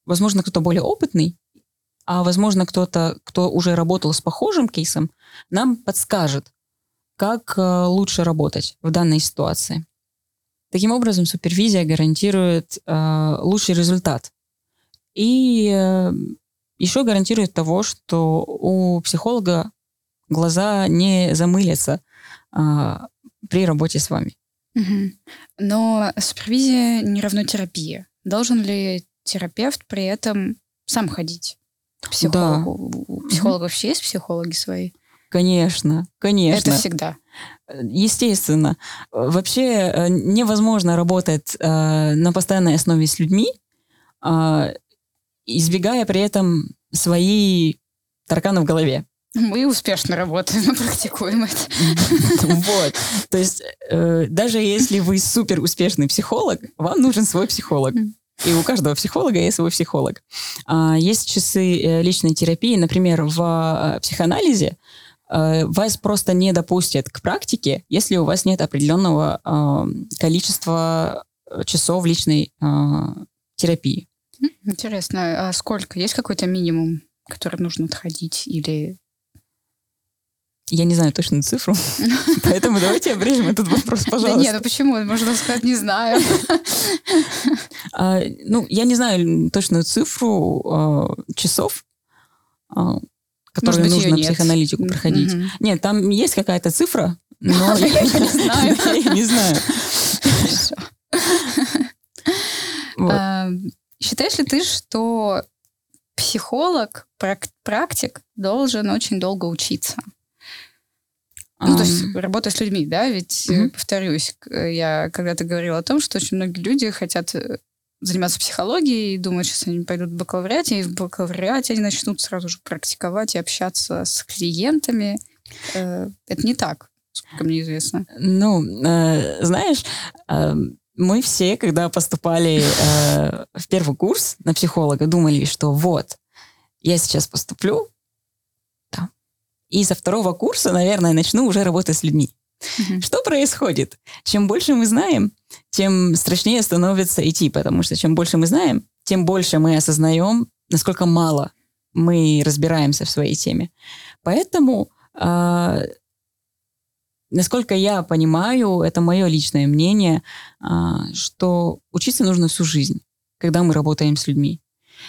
Speaker 2: Возможно, кто-то более опытный а, возможно, кто-то, кто уже работал с похожим кейсом, нам подскажет, как э, лучше работать в данной ситуации. Таким образом, супервизия гарантирует э, лучший результат. И э, еще гарантирует того, что у психолога глаза не замылятся э, при работе с вами.
Speaker 1: Угу. Но супервизия не равно терапия. Должен ли терапевт при этом сам ходить? Психологу. Да. У психологов вообще есть психологи свои?
Speaker 2: Конечно, конечно.
Speaker 1: Это всегда.
Speaker 2: Естественно. Вообще э, невозможно работать э, на постоянной основе с людьми, а, избегая при этом свои тараканы в голове.
Speaker 1: Мы успешно работаем, практикуем это.
Speaker 2: Вот. То есть э, даже если вы супер успешный психолог, вам нужен свой психолог. И у каждого психолога есть свой психолог. А, есть часы э, личной терапии, например, в э, психоанализе э, вас просто не допустят к практике, если у вас нет определенного количества часов личной терапии.
Speaker 1: Интересно, а сколько? Есть какой-то минимум, который нужно отходить или
Speaker 2: я не знаю точную цифру, поэтому давайте обрежем этот вопрос, пожалуйста. Да
Speaker 1: нет, ну почему? Можно сказать, не знаю.
Speaker 2: А, ну, я не знаю точную цифру а, часов, которые быть, нужно психоаналитику проходить. Угу. Нет, там есть какая-то цифра, но я не знаю. Я не знаю.
Speaker 1: Считаешь ли ты, что психолог, практик должен очень долго учиться? Ну, то есть работа с людьми, да, ведь, mm-hmm. повторюсь, я когда-то говорила о том, что очень многие люди хотят э, заниматься психологией, и думают, сейчас они пойдут в бакалавриате, и в бакалавриате они начнут сразу же практиковать и общаться с клиентами. Э, это не так, сколько мне известно.
Speaker 2: Ну, э, знаешь, э, мы все, когда поступали э, в первый курс на психолога, думали, что вот, я сейчас поступлю, и со второго курса, наверное, начну уже работать с людьми. Mm-hmm. Что происходит? Чем больше мы знаем, тем страшнее становится идти, потому что чем больше мы знаем, тем больше мы осознаем, насколько мало мы разбираемся в своей теме. Поэтому, э, насколько я понимаю, это мое личное мнение, э, что учиться нужно всю жизнь, когда мы работаем с людьми.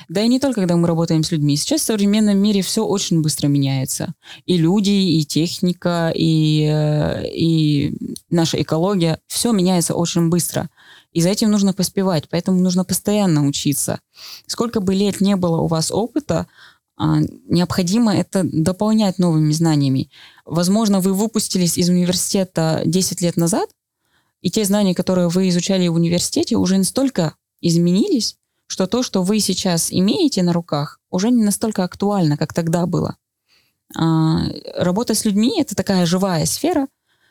Speaker 2: Да и не только, когда мы работаем с людьми. Сейчас в современном мире все очень быстро меняется. И люди, и техника, и, э, и наша экология. Все меняется очень быстро. И за этим нужно поспевать. Поэтому нужно постоянно учиться. Сколько бы лет не было у вас опыта, а, необходимо это дополнять новыми знаниями. Возможно, вы выпустились из университета 10 лет назад, и те знания, которые вы изучали в университете, уже настолько изменились, что то, что вы сейчас имеете на руках, уже не настолько актуально, как тогда было. А, работа с людьми — это такая живая сфера.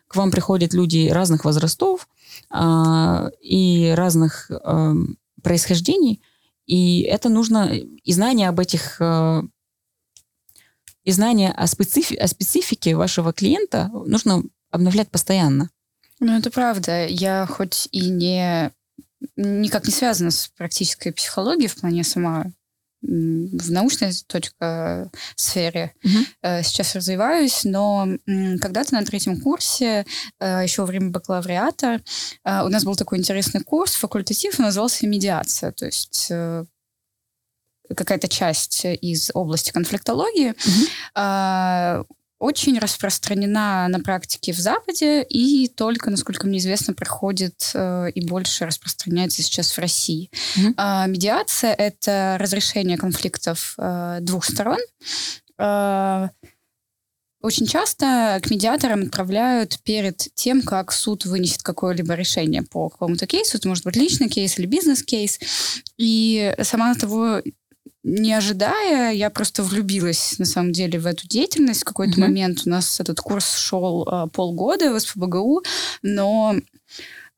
Speaker 2: К вам приходят люди разных возрастов а, и разных а, происхождений, и это нужно, и знания об этих, а, и знания о, специфи, о специфике вашего клиента нужно обновлять постоянно.
Speaker 1: Ну, это правда. Я хоть и не никак не связано с практической психологией в плане сама в научной точка сфере uh-huh. сейчас развиваюсь, но когда-то на третьем курсе, э, еще во время бакалавриата, э, у нас был такой интересный курс, факультатив, назывался «Медиация», то есть какая-то часть из области конфликтологии. Uh-huh очень распространена на практике в Западе и только, насколько мне известно, проходит э, и больше распространяется сейчас в России. Mm-hmm. Э, медиация — это разрешение конфликтов э, двух сторон. Э, очень часто к медиаторам отправляют перед тем, как суд вынесет какое-либо решение по какому-то кейсу. Это может быть личный кейс или бизнес-кейс. И сама того не ожидая, я просто влюбилась, на самом деле, в эту деятельность. В какой-то mm-hmm. момент у нас этот курс шел э, полгода в СПБГУ, но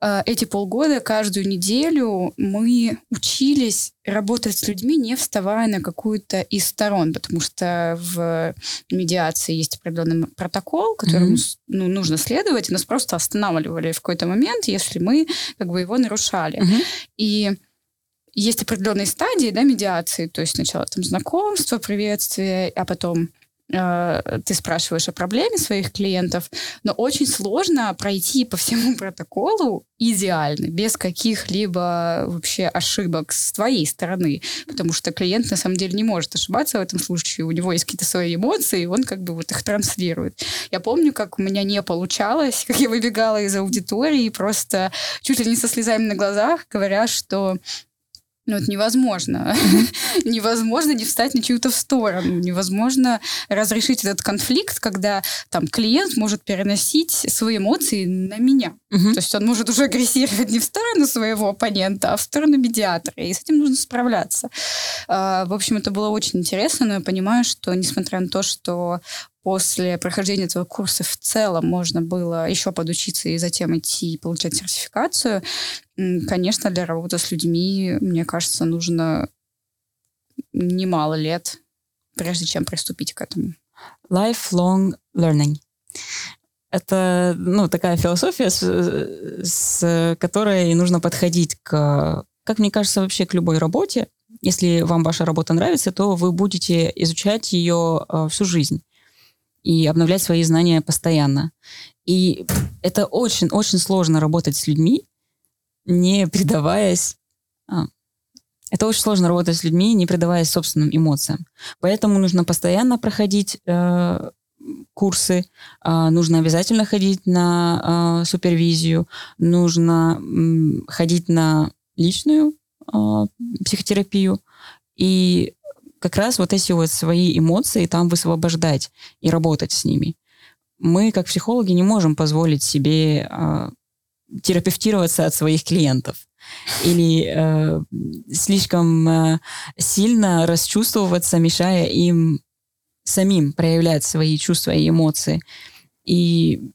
Speaker 1: э, эти полгода, каждую неделю мы учились работать с людьми, не вставая на какую-то из сторон, потому что в медиации есть определенный протокол, которому mm-hmm. ну, нужно следовать, и нас просто останавливали в какой-то момент, если мы как бы его нарушали. Mm-hmm. И есть определенные стадии да, медиации, то есть сначала там знакомство, приветствие, а потом э, ты спрашиваешь о проблеме своих клиентов, но очень сложно пройти по всему протоколу идеально, без каких-либо вообще ошибок с твоей стороны, потому что клиент на самом деле не может ошибаться в этом случае, у него есть какие-то свои эмоции, и он как бы вот их транслирует. Я помню, как у меня не получалось, как я выбегала из аудитории просто чуть ли не со слезами на глазах, говоря, что Ну, это невозможно. невозможно не встать на чью-то в сторону. Невозможно разрешить этот конфликт, когда там клиент может переносить свои эмоции на меня. То есть он может уже агрессировать не в сторону своего оппонента, а в сторону медиатора. И с этим нужно справляться. А, в общем, это было очень интересно, но я понимаю, что несмотря на то, что после прохождения этого курса в целом можно было еще подучиться и затем идти и получать сертификацию, конечно, для работы с людьми, мне кажется, нужно немало лет, прежде чем приступить к этому.
Speaker 2: Lifelong learning. Это ну, такая философия, с, с которой нужно подходить к, как мне кажется, вообще к любой работе. Если вам ваша работа нравится, то вы будете изучать ее э, всю жизнь и обновлять свои знания постоянно. И это очень-очень сложно работать с людьми, не предаваясь... А, это очень сложно работать с людьми, не предаваясь собственным эмоциям. Поэтому нужно постоянно проходить э, курсы, э, нужно обязательно ходить на э, супервизию, нужно ходить на личную психотерапию. И как раз вот эти вот свои эмоции там высвобождать и работать с ними. Мы, как психологи, не можем позволить себе э, терапевтироваться от своих клиентов или э, слишком э, сильно расчувствоваться, мешая им самим проявлять свои чувства и эмоции. И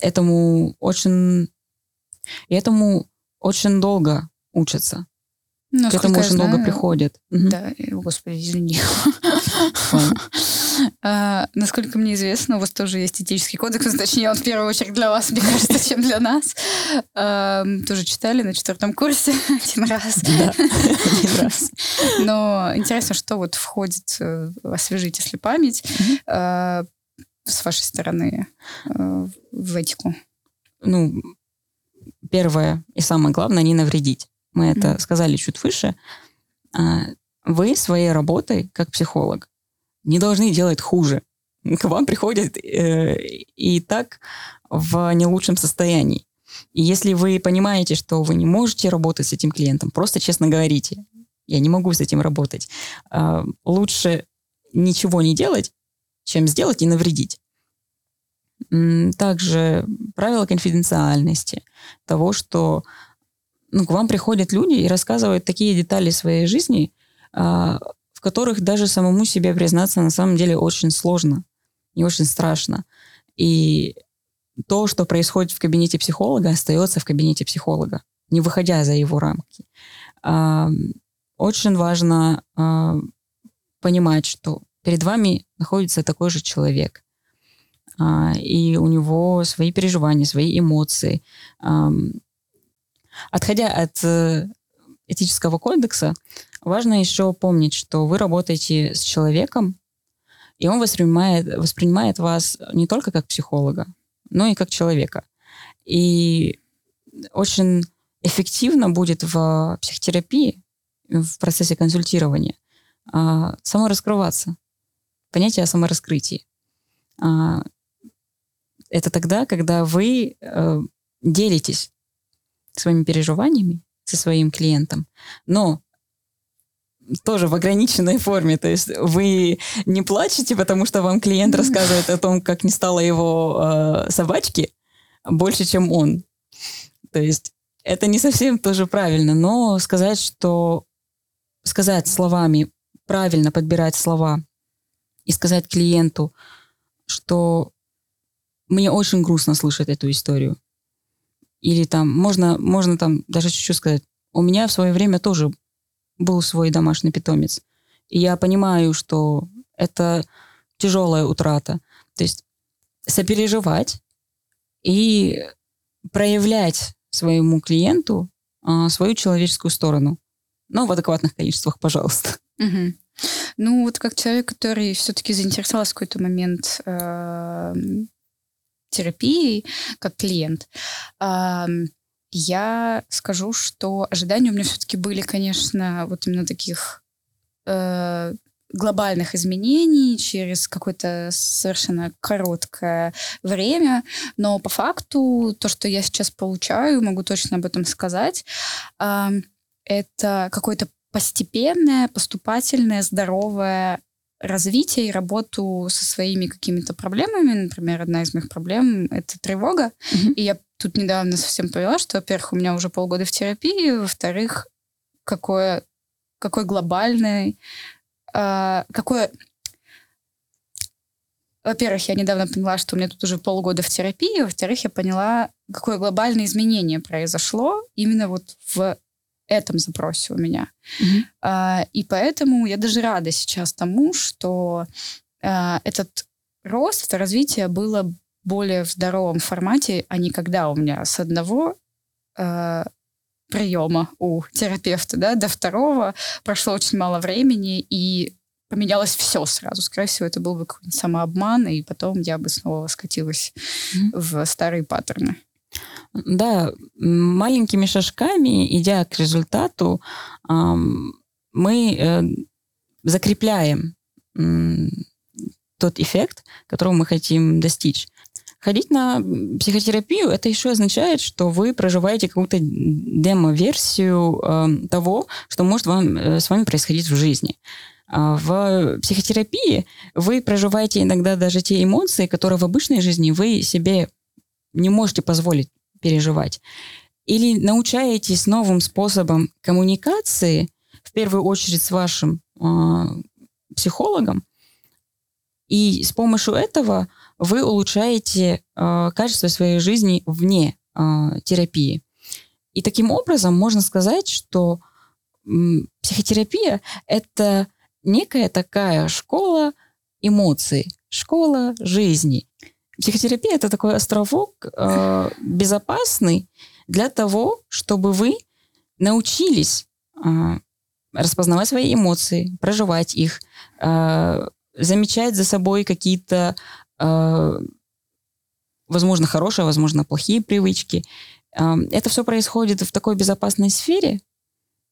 Speaker 2: этому очень, этому очень долго учатся. Ну, К этому очень знаю, долго приходит.
Speaker 1: Да, угу. господи, извини. А, насколько мне известно, у вас тоже есть этический кодекс, точнее, он в первую очередь для вас, мне кажется, чем для нас. А, тоже читали на четвертом курсе один раз.
Speaker 2: Да, один раз.
Speaker 1: Но интересно, что вот входит, э, освежить, если память, а, с вашей стороны э, в этику.
Speaker 2: Ну, первое и самое главное, не навредить мы это mm-hmm. сказали чуть выше, а, вы своей работой, как психолог, не должны делать хуже. К вам приходят э, и так в не лучшем состоянии. И если вы понимаете, что вы не можете работать с этим клиентом, просто честно говорите, я не могу с этим работать. Э, лучше ничего не делать, чем сделать и навредить. Также правила конфиденциальности, того, что ну, к вам приходят люди и рассказывают такие детали своей жизни, а, в которых даже самому себе признаться на самом деле очень сложно и очень страшно. И то, что происходит в кабинете психолога, остается в кабинете психолога, не выходя за его рамки. А, очень важно а, понимать, что перед вами находится такой же человек, и у него свои переживания, свои эмоции, Отходя от э, этического кодекса, важно еще помнить, что вы работаете с человеком, и он воспринимает, воспринимает вас не только как психолога, но и как человека. И очень эффективно будет в психотерапии, в процессе консультирования, а, самораскрываться. Понятие о самораскрытии. А, это тогда, когда вы э, делитесь своими переживаниями со своим клиентом, но тоже в ограниченной форме. То есть вы не плачете, потому что вам клиент рассказывает о том, как не стало его э, собачки больше, чем он. То есть это не совсем тоже правильно, но сказать, что сказать словами, правильно подбирать слова и сказать клиенту, что мне очень грустно слышать эту историю. Или там можно, можно там даже чуть-чуть сказать, у меня в свое время тоже был свой домашний питомец. И я понимаю, что это тяжелая утрата. То есть сопереживать и проявлять своему клиенту а, свою человеческую сторону. Но в адекватных количествах, пожалуйста.
Speaker 1: Угу. Ну, вот как человек, который все-таки заинтересовался в какой-то момент э, терапией как клиент, я скажу, что ожидания у меня все-таки были, конечно, вот именно таких э, глобальных изменений через какое-то совершенно короткое время, но по факту то, что я сейчас получаю, могу точно об этом сказать, это какое-то постепенное, поступательное, здоровое развитие и работу со своими какими-то проблемами. Например, одна из моих проблем — это тревога. Mm-hmm. И я тут недавно совсем поняла, что, во-первых, у меня уже полгода в терапии, во-вторых, какое, какой глобальный, э, какое... Во-первых, я недавно поняла, что у меня тут уже полгода в терапии, во-вторых, я поняла, какое глобальное изменение произошло именно вот в этом запросе у меня. Mm-hmm. А, и поэтому я даже рада сейчас тому, что а, этот рост, это развитие было более в здоровом формате, а не когда у меня с одного а, приема у терапевта да, до второго прошло очень мало времени, и поменялось все сразу. Скорее всего, это был бы какой-нибудь самообман, и потом я бы снова скатилась mm-hmm. в старые паттерны.
Speaker 2: Да, маленькими шажками, идя к результату, мы э, закрепляем тот эффект, которого мы хотим достичь. Ходить на психотерапию, это еще означает, что вы проживаете какую-то демо-версию э, того, что может вам, э, с вами происходить в жизни. А в психотерапии вы проживаете иногда даже те эмоции, которые в обычной жизни вы себе не можете позволить переживать. Или научаетесь новым способом коммуникации, в первую очередь с вашим э, психологом, и с помощью этого вы улучшаете э, качество своей жизни вне э, терапии. И таким образом можно сказать, что э, психотерапия это некая такая школа эмоций, школа жизни. Психотерапия это такой островок э, безопасный для того, чтобы вы научились э, распознавать свои эмоции, проживать их, э, замечать за собой какие-то, э, возможно, хорошие, возможно, плохие привычки. Э, это все происходит в такой безопасной сфере,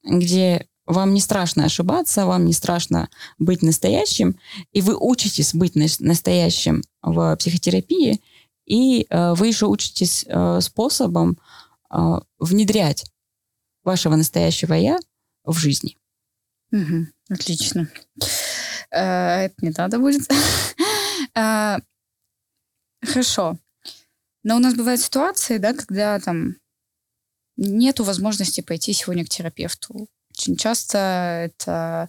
Speaker 2: где вам не страшно ошибаться, вам не страшно быть настоящим, и вы учитесь быть настоящим в психотерапии, и э, вы еще учитесь э, способом э, внедрять вашего настоящего я в жизни.
Speaker 1: Угу, отлично. Э, это не надо будет. Э, хорошо. Но у нас бывают ситуации, да, когда там нету возможности пойти сегодня к терапевту. Очень часто это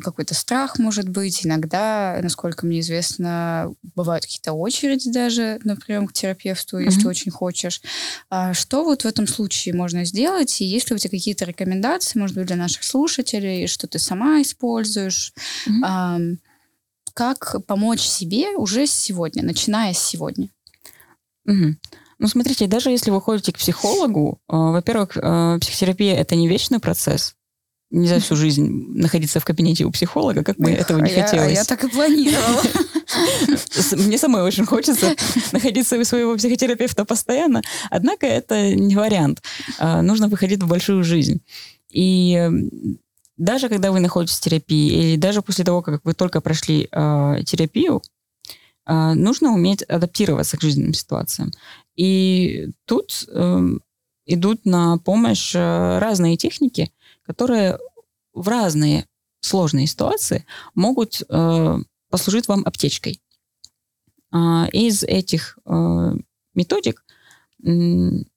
Speaker 1: какой-то страх может быть. Иногда, насколько мне известно, бывают какие-то очереди даже на прием к терапевту, mm-hmm. если очень хочешь. А что вот в этом случае можно сделать? И есть ли у тебя какие-то рекомендации, может быть, для наших слушателей, что ты сама используешь? Mm-hmm. А, как помочь себе уже сегодня, начиная с сегодня?
Speaker 2: Mm-hmm. Ну, смотрите, даже если вы ходите к психологу, э, во-первых, э, психотерапия это не вечный процесс. Нельзя всю жизнь находиться в кабинете у психолога, как бы Эх, этого не
Speaker 1: а
Speaker 2: хотелось.
Speaker 1: Я, а я так и планировала.
Speaker 2: Мне самой очень хочется находиться у своего психотерапевта постоянно, однако это не вариант. Э, нужно выходить в большую жизнь. И даже когда вы находитесь в терапии, или даже после того, как вы только прошли терапию, нужно уметь адаптироваться к жизненным ситуациям. И тут э, идут на помощь э, разные техники, которые в разные сложные ситуации могут э, послужить вам аптечкой. А из этих э, методик э,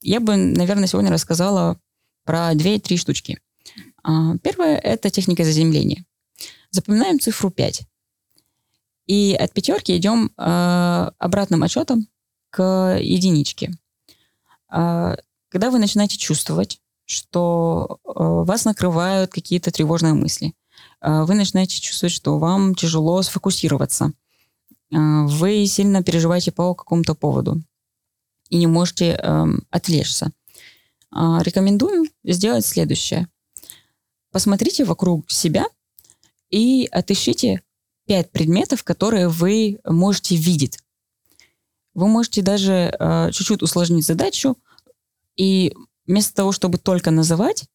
Speaker 2: я бы, наверное, сегодня рассказала про две-три штучки. А, первая – это техника заземления. Запоминаем цифру 5. И от пятерки идем э, обратным отчетом к единичке. А, когда вы начинаете чувствовать, что э, вас накрывают какие-то тревожные мысли, а, вы начинаете чувствовать, что вам тяжело сфокусироваться, а, вы сильно переживаете по какому-то поводу и не можете эм, отвлечься. Рекомендую сделать следующее. Посмотрите вокруг себя и отыщите пять предметов, которые вы можете видеть. Вы можете даже э, чуть-чуть усложнить задачу, и вместо того, чтобы только называть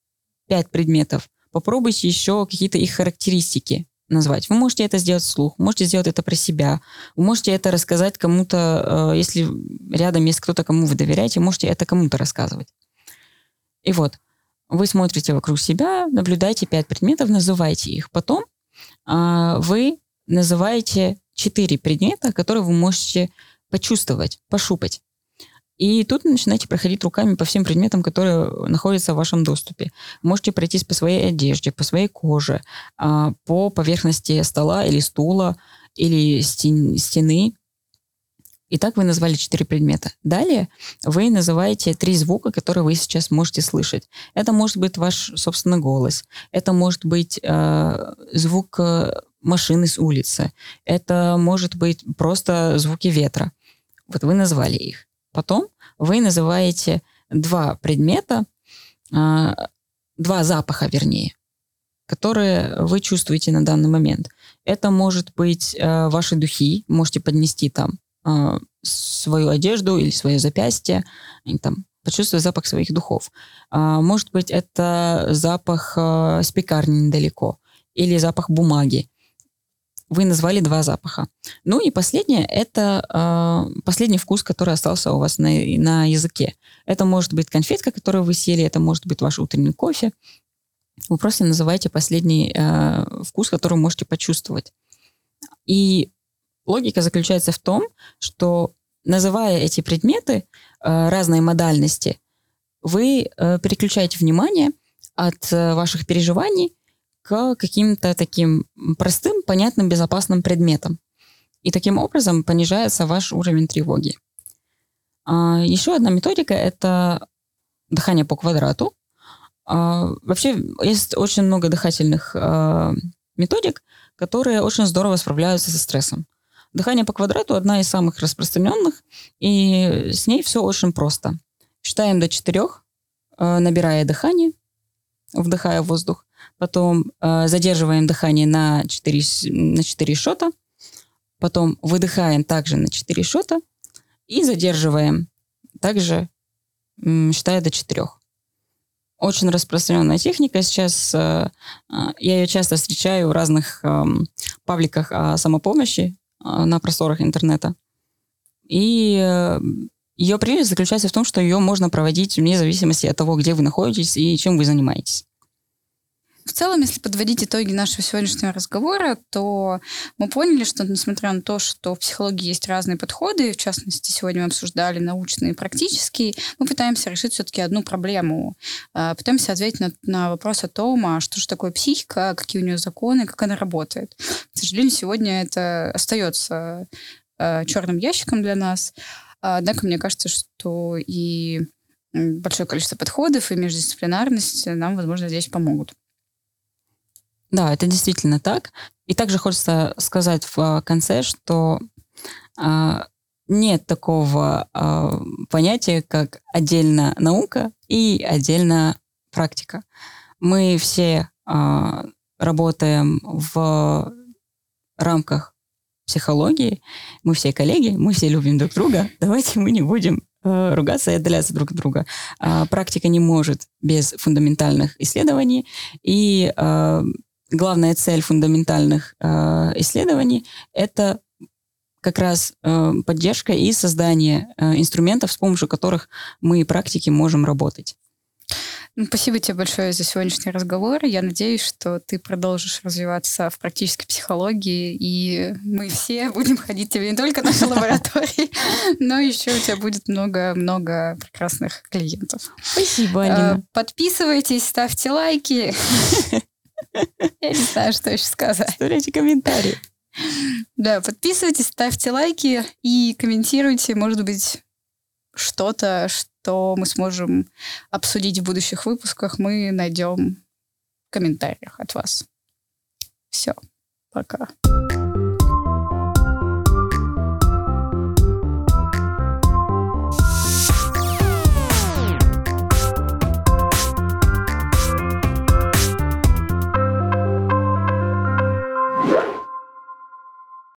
Speaker 2: пять предметов, попробуйте еще какие-то их характеристики назвать. Вы можете это сделать вслух, можете сделать это про себя, вы можете это рассказать кому-то, э, если рядом есть кто-то, кому вы доверяете, можете это кому-то рассказывать. И вот, вы смотрите вокруг себя, наблюдаете пять предметов, называете их. Потом э, вы называете четыре предмета, которые вы можете почувствовать, пошупать. И тут начинаете проходить руками по всем предметам, которые находятся в вашем доступе. Можете пройтись по своей одежде, по своей коже, а, по поверхности стола или стула, или стены. Итак, вы назвали четыре предмета. Далее вы называете три звука, которые вы сейчас можете слышать. Это может быть ваш собственный голос, это может быть э, звук машины с улицы, это может быть просто звуки ветра. Вот вы назвали их. Потом вы называете два предмета, а, два запаха, вернее, которые вы чувствуете на данный момент. Это может быть а, ваши духи, можете поднести там а, свою одежду или свое запястье, и, там, почувствовать запах своих духов. Может быть, это запах с пекарни недалеко или запах бумаги вы назвали два запаха. Ну и последнее, это э, последний вкус, который остался у вас на, на языке. Это может быть конфетка, которую вы съели, это может быть ваш утренний кофе. Вы просто называете последний э, вкус, который можете почувствовать. И логика заключается в том, что называя эти предметы э, разной модальности, вы э, переключаете внимание от э, ваших переживаний каким-то таким простым, понятным, безопасным предметам. И таким образом понижается ваш уровень тревоги. А, еще одна методика – это дыхание по квадрату. А, вообще есть очень много дыхательных а, методик, которые очень здорово справляются со стрессом. Дыхание по квадрату одна из самых распространенных, и с ней все очень просто. Считаем до четырех, набирая дыхание, вдыхая воздух, потом э, задерживаем дыхание на 4, на 4 шота, потом выдыхаем также на 4 шота и задерживаем также, э, считая до 4. Очень распространенная техника. Сейчас э, э, я ее часто встречаю в разных э, пабликах о самопомощи э, на просторах интернета. И э, ее прелесть заключается в том, что ее можно проводить вне зависимости от того, где вы находитесь и чем вы занимаетесь.
Speaker 1: В целом, если подводить итоги нашего сегодняшнего разговора, то мы поняли, что несмотря на то, что в психологии есть разные подходы, в частности, сегодня мы обсуждали научные и практические, мы пытаемся решить все-таки одну проблему. А, пытаемся ответить на, на вопрос о том, а что же такое психика, какие у нее законы, как она работает. К сожалению, сегодня это остается а, черным ящиком для нас. Однако мне кажется, что и большое количество подходов и междисциплинарность нам, возможно, здесь помогут.
Speaker 2: Да, это действительно так. И также хочется сказать в а, конце, что а, нет такого а, понятия, как отдельно наука и отдельно практика. Мы все а, работаем в рамках психологии, мы все коллеги, мы все любим друг друга. Давайте мы не будем э, ругаться и отдаляться друг от друга. А, практика не может без фундаментальных исследований, и э, главная цель фундаментальных э, исследований – это как раз э, поддержка и создание э, инструментов, с помощью которых мы практики можем работать.
Speaker 1: Ну, спасибо тебе большое за сегодняшний разговор. Я надеюсь, что ты продолжишь развиваться в практической психологии, и мы все будем ходить тебе не только в нашей лаборатории, но еще у тебя будет много-много прекрасных клиентов.
Speaker 2: Спасибо, Алина. Э,
Speaker 1: подписывайтесь, ставьте лайки. Я не знаю, что еще сказать.
Speaker 2: Оставляйте комментарии.
Speaker 1: Да, подписывайтесь, ставьте лайки и комментируйте, может быть, что-то, что мы сможем обсудить в будущих выпусках, мы найдем в комментариях от вас. Все, пока.